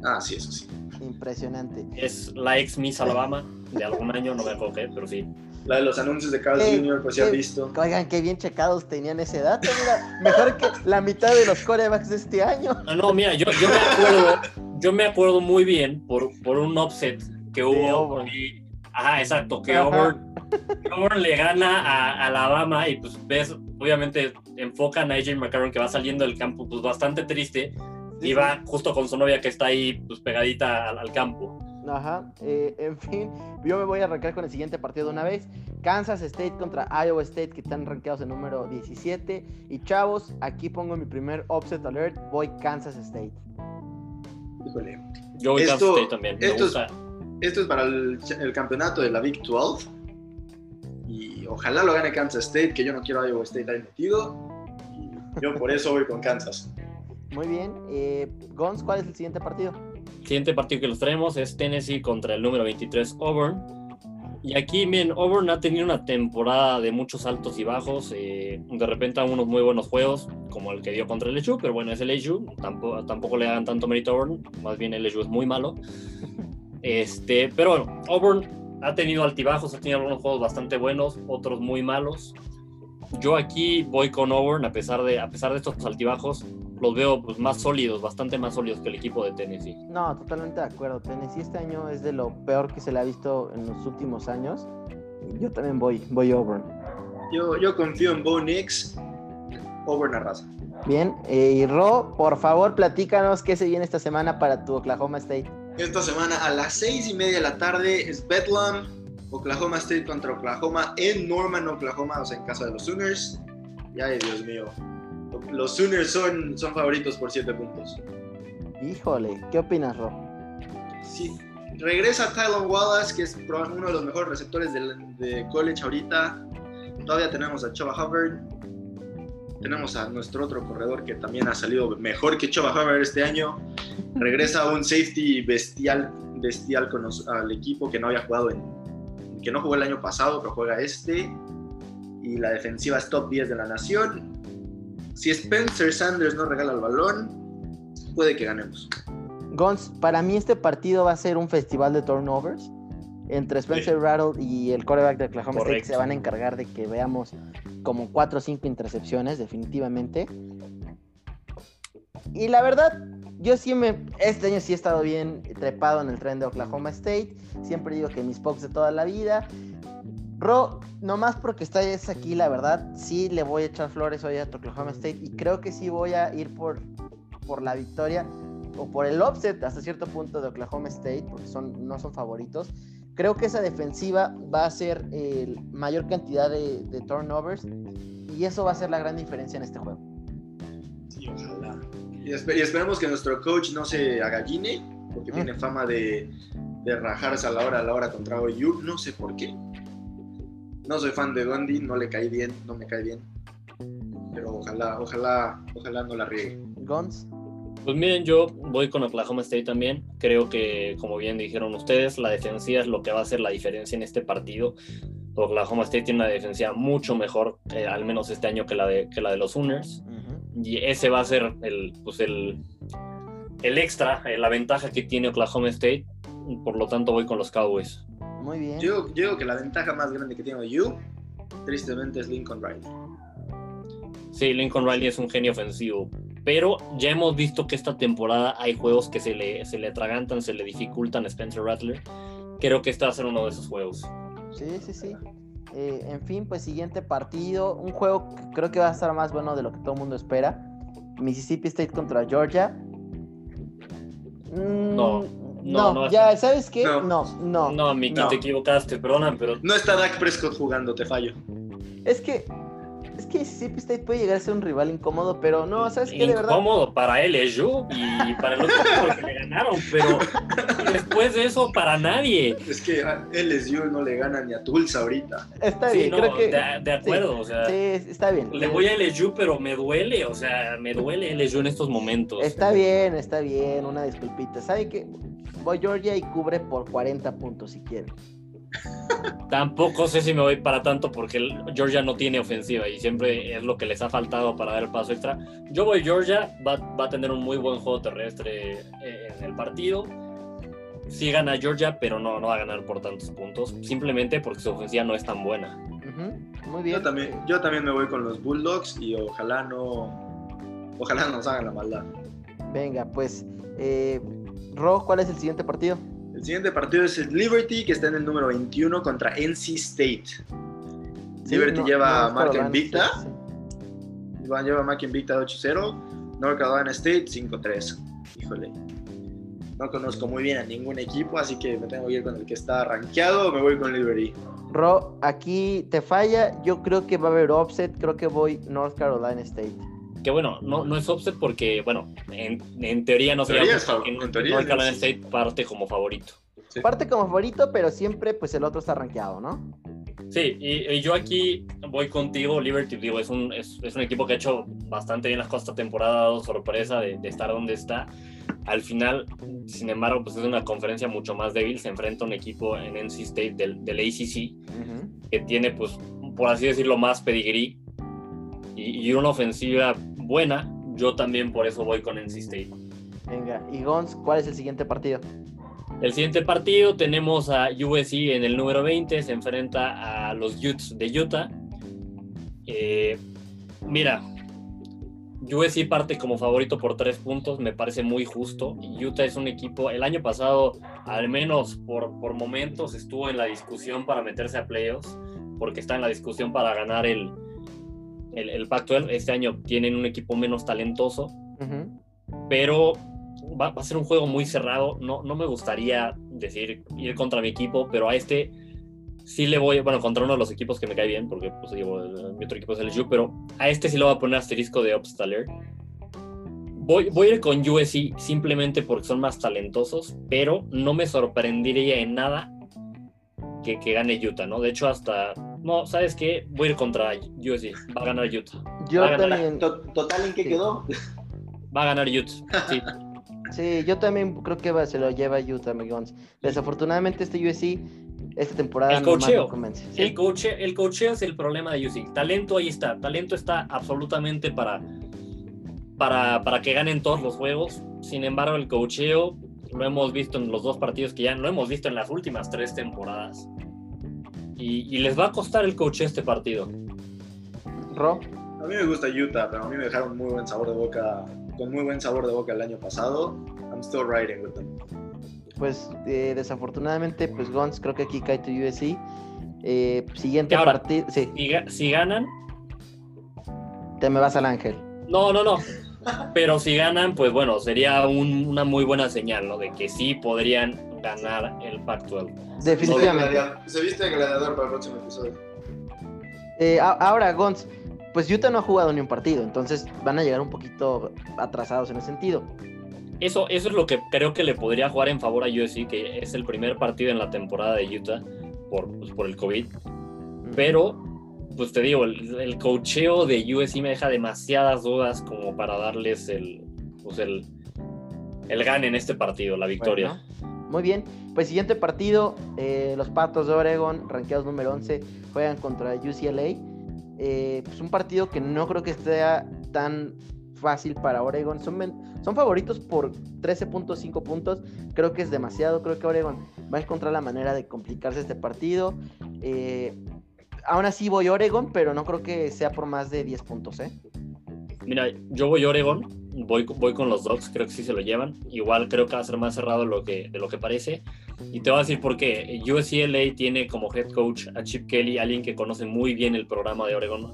Ah, sí, eso sí. Impresionante. Es la ex Miss Alabama de algún año, no me acuerdo qué, pero sí. La de los anuncios de Carl Eh, Jr., pues ya eh, has visto. Oigan, qué bien checados tenían ese dato. Mira, mejor que la mitad de los corebacks de este año. Ah, no, mira, yo, yo me acuerdo, yo me acuerdo muy bien por, por un offset que hubo. Y- ajá, exacto, que Ajá. Auburn, que Auburn le gana a, a Alabama y pues ves, obviamente enfocan a AJ McCarron que va saliendo del campo pues bastante triste y va justo con su novia que está ahí pues, pegadita al, campo. Ajá, eh, en fin, yo me voy a arrancar con el siguiente partido de una vez. Kansas State contra Iowa State, que están rankeados en número 17. Y chavos, aquí pongo mi primer offset alert, voy Kansas State. Híjole. Yo voy Kansas State también. esto, Es, esto es para el, el, campeonato de la Big 12. Y ojalá lo gane Kansas State, que yo no quiero a Iowa State ahí metido. Y yo por eso voy con Kansas. Muy bien. Eh, Gons, ¿cuál es el siguiente partido? El siguiente partido que los traemos es Tennessee contra el número 23 Auburn. Y aquí, bien, Auburn ha tenido una temporada de muchos altos y bajos. Eh, de repente, unos muy buenos juegos, como el que dio contra el LSU, pero bueno, es el LSU. Tampoco, tampoco le hagan tanto mérito a Auburn. Más bien, el LSU es muy malo. Este, pero bueno, Auburn ha tenido altibajos, ha tenido algunos juegos bastante buenos, otros muy malos. Yo aquí voy con Auburn, a pesar de, a pesar de estos altibajos, los veo pues, más sólidos, bastante más sólidos que el equipo de Tennessee. No, totalmente de acuerdo. Tennessee este año es de lo peor que se le ha visto en los últimos años. Yo también voy, voy Auburn. Yo, yo confío en Bo Nix, Auburn arrasa. Bien, eh, y Ro, por favor, platícanos qué se viene esta semana para tu Oklahoma State. Esta semana a las seis y media de la tarde es Bedlam, Oklahoma State contra Oklahoma en Norman, Oklahoma, o sea, en casa de los Sooners. Y ay, Dios mío, los Sooners son, son favoritos por 7 puntos. Híjole, ¿qué opinas, Ro? Sí, regresa Tylon Wallace, que es uno de los mejores receptores de, de college ahorita. Todavía tenemos a Choba Hubbard. Tenemos a nuestro otro corredor que también ha salido mejor que Choba Hubbard este año. Regresa un safety bestial, bestial con al equipo que no había jugado en, que no jugó el año pasado, pero juega este. Y la defensiva es top 10 de la nación. Si Spencer Sanders no regala el balón, puede que ganemos. Gons, para mí este partido va a ser un festival de turnovers. Entre Spencer Rattle y el quarterback de Oklahoma State se van a encargar de que veamos como 4 o 5 intercepciones, definitivamente. Y la verdad, yo sí me. Este año sí he estado bien trepado en el tren de Oklahoma State. Siempre digo que mis pocos de toda la vida. Ro, nomás porque estás aquí, la verdad, sí le voy a echar flores hoy a Oklahoma State y creo que sí voy a ir por, por la victoria o por el offset hasta cierto punto de Oklahoma State, porque son, no son favoritos. Creo que esa defensiva va a ser el mayor cantidad de, turnovers y eso va a ser la gran diferencia en este juego. Sí, ojalá. Y, esperemos que nuestro coach no se agalline, porque tiene fama de, de rajarse a la hora a la hora contra OU, no sé por qué. No soy fan de Dundee, no le cae bien, no me cae bien. Pero ojalá, ojalá, ojalá no la riegue. Gons. Pues miren, yo voy con Oklahoma State también. Creo que, como bien dijeron ustedes, la defensiva es lo que va a hacer la diferencia en este partido. Oklahoma State tiene una defensiva mucho mejor, eh, al menos este año, que la de, que la de los Sooners. Y ese va a ser el, pues el, el extra, eh, la ventaja que tiene Oklahoma State. Por lo tanto, voy con los Cowboys. Muy bien. Yo, digo que la ventaja más grande que tiene You, tristemente, es Lincoln Riley. Sí, Lincoln Riley es un genio ofensivo. Pero ya hemos visto que esta temporada hay juegos que se le, se le atragantan, se le dificultan a Spencer Rattler. Creo que este va a ser uno de esos juegos. Sí, sí, sí. Eh, en fin, pues siguiente partido. Un juego que creo que va a estar más bueno de lo que todo el mundo espera. Mississippi State contra Georgia. no, no, no, ya, ¿sabes qué? No, no. No, Miki, te equivocaste, perdona, pero. No está Dak Prescott jugando, te fallo. Es que es que Mississippi State puede llegar a ser un rival incómodo, pero no, ¿sabes qué? De verdad. Incómodo para él es yo y para el otro porque le ganaron, pero después de eso, para nadie. Es que a LSU no le gana ni a Tulsa ahorita. Está bien, creo que. De, acuerdo, o sea. Sí, está bien. Le voy a LSU, pero me duele, o sea, me duele LSU en estos momentos. Está bien, está bien, una disculpita. ¿Sabe qué? Voy Georgia y cubre por 40 puntos si quiere. Tampoco sé si me voy para tanto porque Georgia no tiene ofensiva y siempre es lo que les ha faltado para dar el paso extra. Yo voy Georgia, va, a tener un muy buen juego terrestre eh, en el partido. Sí gana Georgia, pero no, no va a ganar por tantos puntos, simplemente porque su ofensiva no es tan buena. Muy bien. Yo también, yo también me voy con los Bulldogs y ojalá no, ojalá nos hagan la maldad. Venga, pues, eh, Ro, ¿cuál es el siguiente partido? El siguiente partido es el Liberty, que está en el número 21 contra NC State. Liberty lleva a Mark Invicta. Lleva a Mark Invicta 8-0. North Carolina State 5-3. Híjole. No conozco muy bien a ningún equipo, así que me tengo que ir con el que está rankeado. Me voy con Liberty. Ro, aquí te falla. Yo creo que va a haber offset. Creo que voy North Carolina State. Que bueno, no, no es offset porque, bueno, en, en teoría no sería porque en teoría North Carolina sí. State parte como favorito. Sí. Parte como favorito, pero siempre pues el otro está rankeado, ¿no? Sí, y, y yo aquí voy contigo, Liberty, digo, es un, es, es un equipo que ha hecho bastante bien las cosas esta temporada, ha dado sorpresa de, de estar donde está. Al final, sin embargo, pues es una conferencia mucho más débil, se enfrenta a un equipo en NC State del, del ACC que tiene, pues, por así decirlo, más pedigrí y, y una ofensiva buena. Yo también por eso voy con NC State. Venga, y Gons, ¿cuál es el siguiente partido? El siguiente partido tenemos a USC en el número 20, se enfrenta a los Utes de Utah. Eh, mira, USC parte como favorito por tres puntos, me parece muy justo. Utah es un equipo, el año pasado, al menos por, por momentos, estuvo en la discusión para meterse a playoffs, porque está en la discusión para ganar el, el, el Pac-12. Este año tienen un equipo menos talentoso, Ujú. pero va, va a ser un juego muy cerrado. No, no me gustaría decir ir contra mi equipo, pero a este sí le voy, bueno, contra uno de los equipos que me cae bien, porque pues digo, mi otro equipo es el LSU, pero a este sí le voy a poner asterisco de Upstaller. Voy, voy a ir con USC simplemente porque son más talentosos, pero no me sorprendería en nada que, que gane Utah, ¿no? De hecho, hasta, no, ¿sabes qué? Voy a ir contra USC, va a ganar Utah. Yo ganar. también, To- Total, ¿en qué Sí. quedó? Va a ganar Utah, sí. sí, yo también creo que va- se lo lleva Utah, mi Gons. Desafortunadamente este USC esta temporada El cocheo. no. ¿sí? El, coche, el cocheo es el problema de UC. Talento ahí está. Talento está absolutamente para, para, para que ganen todos los juegos. Sin embargo, el cocheo lo hemos visto en los dos partidos que ya lo hemos visto en las últimas tres temporadas. Y, y les va a costar el cocheo este partido. Ro, A mí me gusta Utah, pero a mí me dejaron muy buen sabor de boca, con muy buen sabor de boca el año pasado. I'm still riding with them. pues eh, desafortunadamente, pues Gons, creo que aquí cae tu USC. Eh, siguiente partido, sí, Si, ga- si ganan, te me vas al Ángel. no, no, no. Pero si ganan, pues bueno, sería un- una muy buena señal, ¿no? De que sí podrían ganar el Pac-12. Definitivamente. Se viste de gladiador para el próximo episodio. Eh, ahora, Gons, pues Utah no ha jugado ni un partido, entonces van a llegar un poquito atrasados en ese sentido. Eso, eso es lo que creo que le podría jugar en favor a USC, que es el primer partido en la temporada de Utah por, pues, por el COVID. Pero, pues te digo, el, el cocheo de USC me deja demasiadas dudas como para darles el, pues el, el gane en este partido, la victoria. Bueno, muy bien, pues siguiente partido, eh, los Patos de Oregon, rankeados número 11, juegan contra UCLA. Eh, pues un partido que no creo que sea tan fácil para Oregon. Son, favoritos por 13.5 puntos. Creo que es demasiado. Creo que Oregon va a encontrar la manera de complicarse este partido. Eh, aún así voy Oregon, pero no creo que sea por más de 10 puntos. ¿eh? Mira, yo voy Oregon, voy, voy con los Dogs, creo que sí se lo llevan. Igual creo que va a ser más cerrado de lo que, de lo que parece. Y te voy a decir por qué. USCLA tiene como head coach a Chip Kelly, alguien que conoce muy bien el programa de Oregon.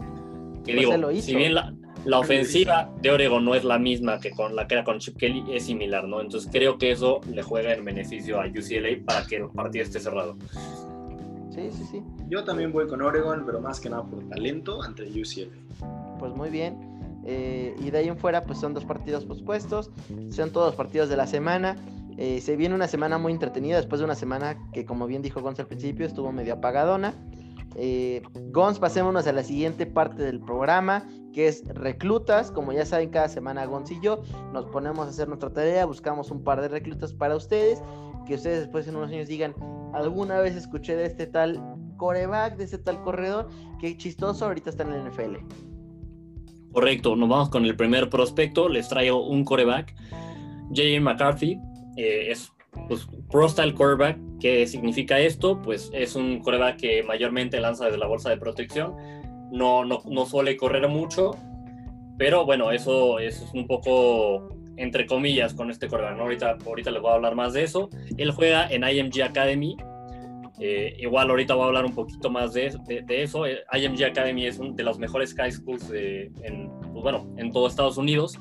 Que Pues digo, lo hizo. si bien la, la ofensiva de Oregon no es la misma que con la que era con Chip Kelly, es similar, ¿no? Entonces creo que eso le juega en beneficio a UCLA para que el partido esté cerrado. Sí, sí, sí. Yo también voy con Oregon, pero más que nada por talento ante UCLA. Pues muy bien. Eh, y de ahí en fuera, pues son dos partidos pospuestos. Son todos los partidos de la semana. Eh, se viene una semana muy entretenida después de una semana que, como bien dijo Gonz al principio, estuvo medio apagadona. Eh, Gonz, pasémonos a la siguiente parte del programa, que es reclutas. Como ya saben, cada semana Gonz y yo nos ponemos a hacer nuestra tarea, buscamos un par de reclutas para ustedes, que ustedes después en unos años digan, alguna vez escuché de este tal coreback, de este tal corredor, que chistoso, ahorita está en el NFL. Correcto, nos vamos con el primer prospecto. Les traigo un coreback. J.J. McCarthy eh, es pues, Pro Style Quarterback. ¿Qué significa esto? Pues es un coreback que mayormente lanza desde la bolsa de protección. No, no, no suele correr mucho, pero bueno, eso, eso es un poco entre comillas con este coreback. ¿no? Ahorita, ahorita les voy a hablar más de eso. Él juega en IMG Academy. Eh, igual ahorita voy a hablar un poquito más de, de, de eso. Eh, IMG Academy es una de las mejores high schools de, en, pues bueno, en todo Estados Unidos.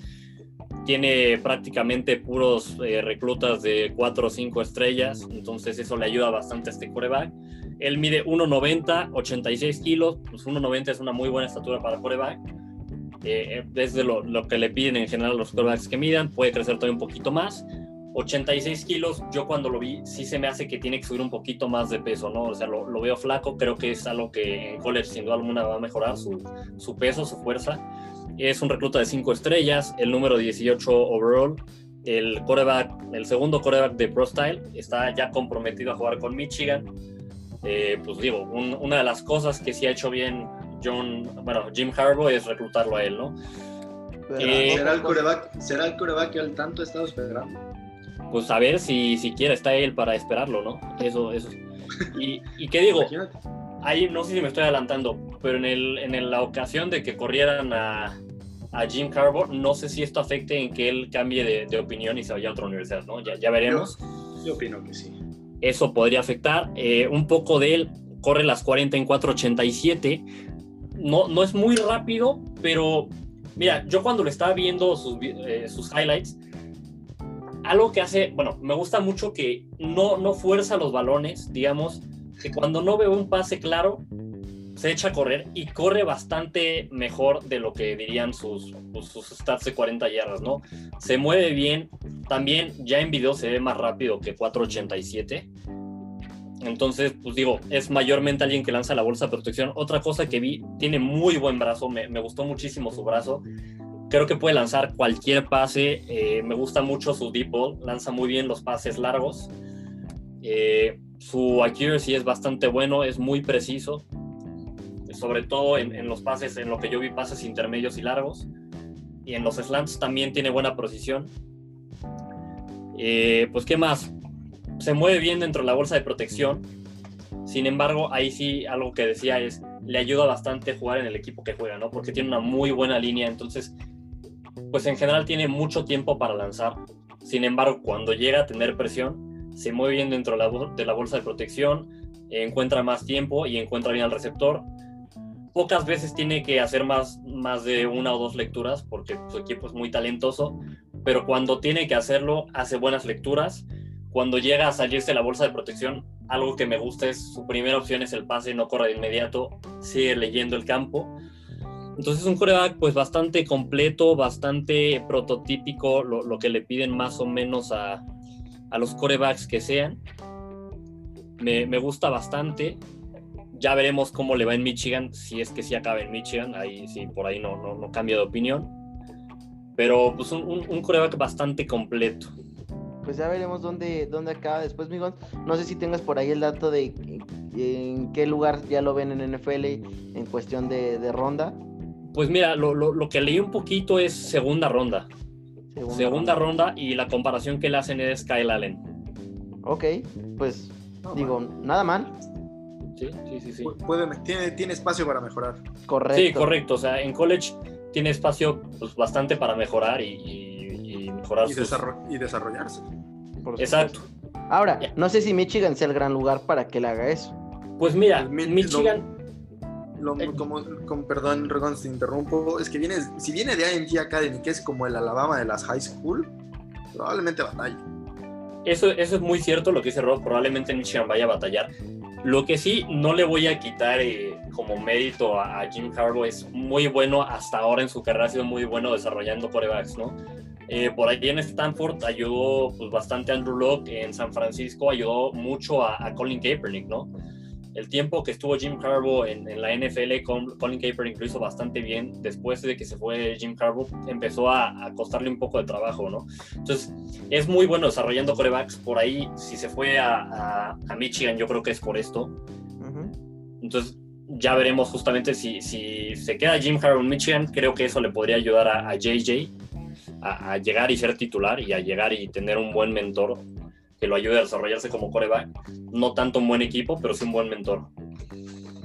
tiene prácticamente puros eh, reclutas de 4 o 5 estrellas, entonces eso le ayuda bastante a este coreback. Él mide 1,90, 86 kilos, pues 1,90 es una muy buena estatura para coreback. Eh, desde lo, lo, que le piden en general los corebacks que midan, puede crecer todavía un poquito más. 86 kilos, yo cuando lo vi, sí se me hace que tiene que subir un poquito más de peso, ¿no? O sea, lo, lo veo flaco, creo que es algo que en college sin duda alguna va a mejorar su, su peso, su fuerza. Es un recluta de 5 estrellas, el número 18 overall. El coreback, el segundo coreback de Pro Style, está ya comprometido a jugar con Michigan. Eh, pues digo, un, una de las cosas que sí ha hecho bien John, bueno, Jim Harbaugh es reclutarlo a él, ¿no? Eh, ¿Será, el coreback, ¿Será el coreback que él tanto ha estado esperando? Pues a ver si siquiera está él para esperarlo, ¿no? Eso, eso. Y, y qué digo, ahí no sé si me estoy adelantando, pero en, el, en la ocasión de que corrieran a, a Jim Carbo, no sé si esto afecte en que él cambie de, de opinión y se vaya a otra universidad, ¿no? Ya, ya veremos. Yo, yo opino que sí. Eso podría afectar. Eh, un poco de él, corre las 40 en 487. No, no es muy rápido, pero mira, yo cuando le estaba viendo sus, eh, sus highlights, algo que hace, bueno, me gusta mucho que no, no fuerza los balones, digamos, que cuando no veo un pase claro, se echa a correr y corre bastante mejor de lo que dirían sus, sus stats de 40 yardas, ¿no? Se mueve bien, también ya en video se ve más rápido que 487. Entonces, pues digo, es mayormente alguien que lanza la bolsa de protección. Otra cosa que vi, tiene muy buen brazo, me, me gustó muchísimo su brazo creo que puede lanzar cualquier pase. Eh, me gusta mucho su deep ball, lanza muy bien los pases largos. Eh, su accuracy es bastante bueno, es muy preciso, sobre todo en, los pases, en lo que yo vi, pases intermedios y largos. Y en los slants también tiene buena precisión. Eh, pues, ¿qué más? Se mueve bien dentro de la bolsa de protección. Sin embargo, ahí sí algo que decía es, le ayuda bastante jugar en el equipo que juega, ¿no? Porque tiene una muy buena línea, entonces pues en general tiene mucho tiempo para lanzar. Sin embargo, cuando llega a tener presión, se mueve bien dentro de la bolsa de protección, encuentra más tiempo y encuentra bien al receptor. Pocas veces tiene que hacer más, más de una o dos lecturas porque su equipo es muy talentoso, pero cuando tiene que hacerlo, hace buenas lecturas. Cuando llega a salirse de la bolsa de protección, algo que me gusta es su primera opción es el pase, no corre de inmediato, sigue leyendo el campo entonces es un coreback pues bastante completo, bastante prototípico, lo, lo que le piden más o menos a, a los corebacks que sean. Me, me, gusta bastante. Ya veremos cómo le va en Michigan, si es que sí acaba en Michigan, ahí sí, por ahí no, no, no cambia de opinión. Pero pues un, un, un coreback bastante completo pues ya veremos dónde, dónde acaba después, Migón. No sé si tengas por ahí el dato de en qué lugar ya lo ven en NFL en cuestión de, de ronda. Pues mira, lo, lo, lo, que leí un poquito es segunda ronda. Segunda, segunda ronda. ronda. y la comparación que le hacen es Kyle Allen. Ok, pues no, digo, man. nada mal. Sí, sí, sí. sí. Puede, tiene, tiene espacio para mejorar. Correcto. Sí, correcto. O sea, en college tiene espacio pues, bastante para mejorar y, y, y mejorar y, sus... desarroll y desarrollarse. Exacto. Ahora, no sé si Michigan sea el gran lugar para que le haga eso. Pues mira, Michigan... Lo, como, como, perdón, Regon, te interrumpo, es que viene, si viene de IMG Academy, que es como el Alabama de las high school, probablemente batalle. Eso, eso es muy cierto lo que dice Rob, probablemente Michigan vaya a batallar. Lo que sí, no le voy a quitar eh, como mérito a, a, Jim Harbaugh, es muy bueno hasta ahora en su carrera, ha sido muy bueno desarrollando corebacks, ¿no? Eh, por ahí en Stanford ayudó pues, bastante a Andrew Locke, en San Francisco ayudó mucho a, a Colin Kaepernick, ¿no? El tiempo que estuvo Jim Harbaugh en, en, la NFL, con Colin Kaepernick lo hizo bastante bien. Después de que se fue Jim Harbaugh, empezó a, a, costarle un poco de trabajo, ¿no? Entonces, es muy bueno desarrollando corebacks. Por ahí, si se fue a, a, a Michigan, yo creo que es por esto. Uh -huh. Entonces, ya veremos justamente si, si se queda Jim Harbaugh en Michigan, creo que eso le podría ayudar a JJ a, llegar y ser titular y a llegar y tener un buen mentor que lo ayude a desarrollarse como coreback. No tanto un buen equipo, pero sí un buen mentor.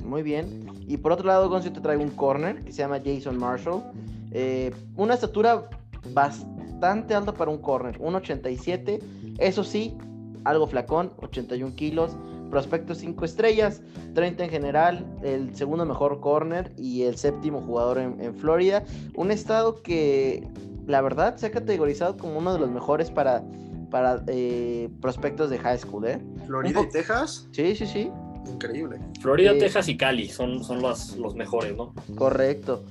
Muy bien. Y por otro lado, Gonzo te traigo un corner que se llama Jason Marshall. Eh, una estatura bastante alta para un corner, 1,87. Eso sí, algo flacón, 81 kilos. Prospecto 5 estrellas, 30 en general, el segundo mejor corner y el séptimo jugador en Florida. Un estado que la verdad, se ha categorizado como uno de los mejores para, para eh, prospectos de high school, ¿eh? Florida y Texas, Sí, sí, sí. increíble. Florida, Eh, Texas y Cali son, son los, los mejores, ¿no? Correcto.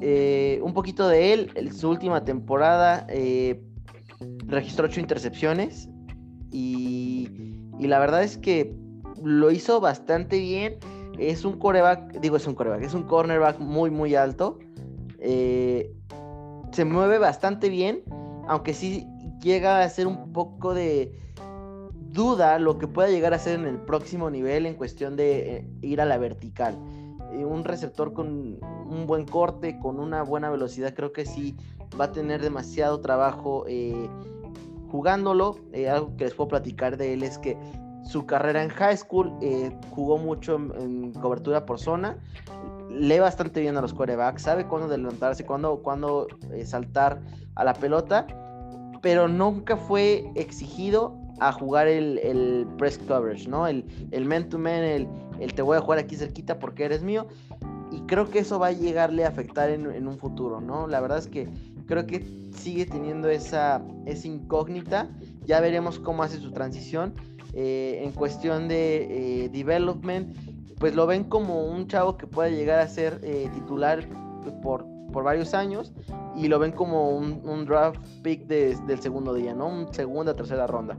Eh, un poquito de él, en su última temporada eh, registró ocho intercepciones y, y la verdad es que lo hizo bastante bien. Es un coreback, digo es un coreback, es un cornerback muy muy alto. Eh, se mueve bastante bien, aunque sí llega a ser un poco de duda lo que pueda llegar a ser en el próximo nivel en cuestión de eh, ir a la vertical. Eh, un receptor con un buen corte, con una buena velocidad, creo que sí va a tener demasiado trabajo eh, jugándolo. Algo que les puedo platicar de él es que su carrera en high school jugó mucho en, cobertura por zona. Lee bastante bien a los quarterbacks, sabe cuándo adelantarse, cuándo, cuándo saltar a la pelota, pero nunca fue exigido a jugar el, el press coverage, ¿no? El, el man-to-man, el, el te voy a jugar aquí cerquita porque eres mío. Y creo que eso va a llegarle a afectar en, en un futuro, ¿no? La verdad es que creo que sigue teniendo esa, esa incógnita. Ya veremos cómo hace su transición. Eh, en cuestión de eh, development, pues lo ven como un chavo que puede llegar a ser eh, titular por, por varios años y lo ven como un, un draft pick de- del segundo día, ¿no? Un segunda, tercera ronda.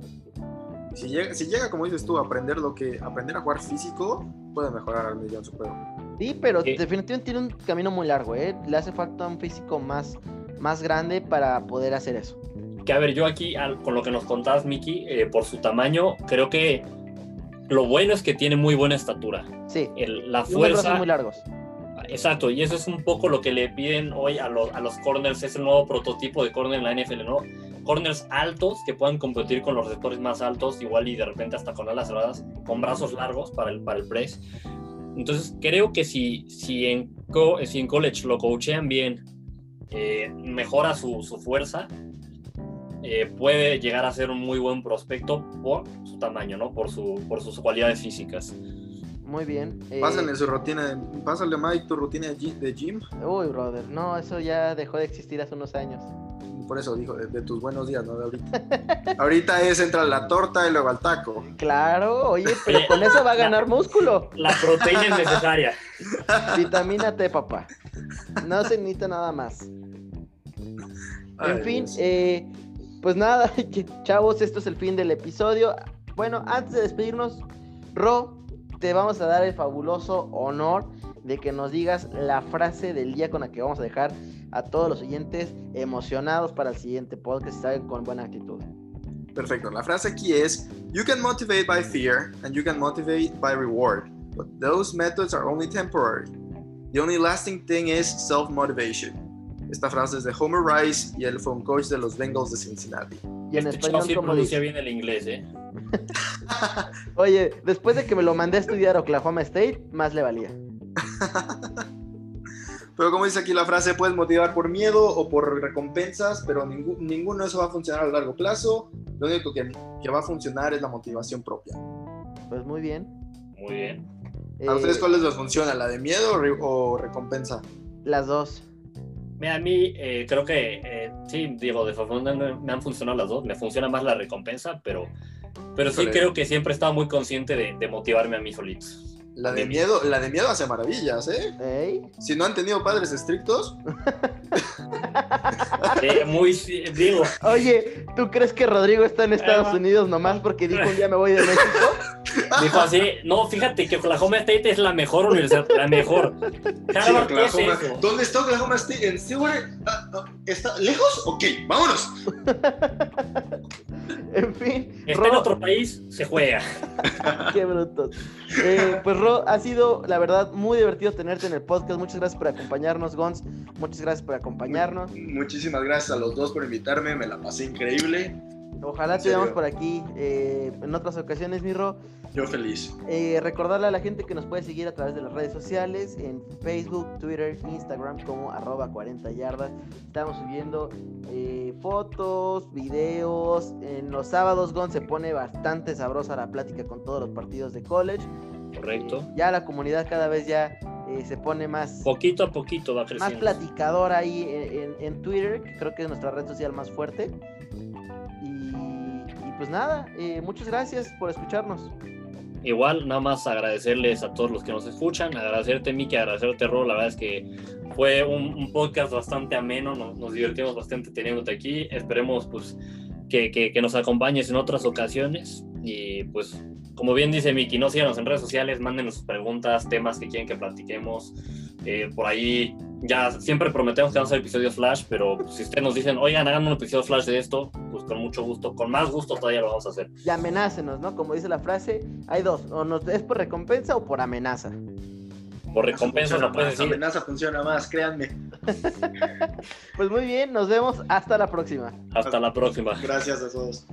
Si llega, si llega, como dices tú, a aprender lo que aprender a jugar físico, puede mejorar al millón su juego. Sí, pero definitivamente tiene un camino muy largo, ¿eh? Le hace falta un físico más, más grande para poder hacer eso. Que a ver, yo aquí, al- con lo que nos contabas, Miki, eh, por su tamaño, creo que lo bueno es que tiene muy buena estatura. Sí, El- la y unos brazos fuerza, muy largos. Exacto, y eso es un poco lo que le piden hoy a los, a corners, es el nuevo prototipo de corner en la NFL, ¿no? Corners altos que puedan competir con los receptores más altos, igual y de repente hasta con alas cerradas, con brazos largos para el, para press. Entonces, creo que si, si, en, co- si en college lo coachean bien, eh, mejora su, su fuerza, eh, puede llegar a ser un muy buen prospecto por su tamaño, ¿no? Por, su, por sus cualidades físicas. Muy bien. eh, Pásale su rutina, de- pásale Mike tu rutina de gy- de gym. Uy, brother, no, eso ya dejó de existir hace unos años. Por eso dijo, de, de tus buenos días, ¿no? De ahorita. ahorita es entra la torta y luego al taco. Claro, oye, pero con eso va a ganar músculo. La proteína es necesaria. Vitamina T, papá. No se necesita nada más. Ay, En fin, eh, pues nada, chavos, esto es el fin del episodio. Bueno, antes de despedirnos, Ro, te vamos a dar el fabuloso honor de que nos digas la frase del día con la que vamos a dejar a todos los oyentes emocionados para el siguiente podcast y salgan con buena actitud. Perfecto. La frase aquí es: You can motivate by fear and you can motivate by reward, but those methods are only temporary. The only lasting thing is self-motivation. Esta frase es de Homer Rice y él fue un coach de los Bengals de Cincinnati. Y en Este español, sí como dice? bien el inglés, ¿eh? Oye, después de que me lo mandé a estudiar a Oklahoma State, más le valía. Pero como dice aquí la frase, puedes motivar por miedo o por recompensas, pero ninguno de eso va a funcionar a largo plazo. Lo único que, que va a funcionar es la motivación propia. Pues muy bien. Muy bien. ¿A ustedes Eh, cuál les funciona? ¿La de miedo o, re- o recompensa? Las dos. Mira, a mí eh, creo que eh, sí, digo, desafortunadamente me han funcionado las dos. Me funciona más la recompensa, pero, pero sí Híjole. creo que siempre he estado muy consciente de, de motivarme a mí solito. La de miedo, la de miedo hace maravillas, ¿eh? Si no han tenido padres estrictos, Eh, muy, sí, digo, Oye, ¿tú crees que Rodrigo está en Estados. Unidos nomás porque dijo un día me voy de México? dijo así, no, fíjate que Oklahoma State es la mejor universidad, la mejor. Sí, Harvard, ¿qué es Oklahoma. eso? ¿Dónde está Oklahoma State? ¿En? Ah, ah, ¿Está lejos? Ok, vámonos. En fin, Está en Ro- otro país, se juega. qué brutos. Eh, pues Ro, ha sido la verdad muy divertido tenerte en el podcast. Muchas gracias por acompañarnos, Gons. Muchas gracias por acompañarnos. Muchísimas gracias a los dos por invitarme, me la pasé increíble. Ojalá te veamos por aquí eh, en otras ocasiones, mi Ro. Yo feliz. Eh, recordarle a la gente que nos puede seguir a través de las redes sociales, en Facebook, Twitter, Instagram, como arroba 40 yardas. Estamos subiendo eh, fotos, videos. En los sábados, Gon, se pone bastante sabrosa la plática con todos los partidos de college. Correcto. Eh, ya la comunidad cada vez ya eh, se pone más, Poquito a poquito va más creciendo. platicador ahí en, en- en Twitter, que creo que es nuestra red social más fuerte. Y, y pues nada, eh, muchas gracias por escucharnos. Igual, nada más agradecerles a todos los que nos escuchan, agradecerte Miki, agradecerte Ro, la verdad es que fue un, un podcast bastante ameno, nos, nos divertimos bastante teniéndote aquí, esperemos pues que, que- que nos acompañes en otras ocasiones y pues como bien dice Miki, no síganos en redes sociales, mándenos sus preguntas, temas que quieren que platiquemos, eh, por ahí ya siempre prometemos que vamos a hacer episodios flash, pero pues, si ustedes nos dicen, oigan, hagan un episodio flash de esto, pues con mucho gusto, con más gusto todavía lo vamos a hacer. Y amenácenos, ¿no? Como dice la frase, hay dos, o nos es por recompensa o por amenaza. Por recompensa lo puedes decir. Amenaza funciona más, créanme. Pues muy bien, nos vemos hasta la próxima. Hasta la próxima. Gracias a todos.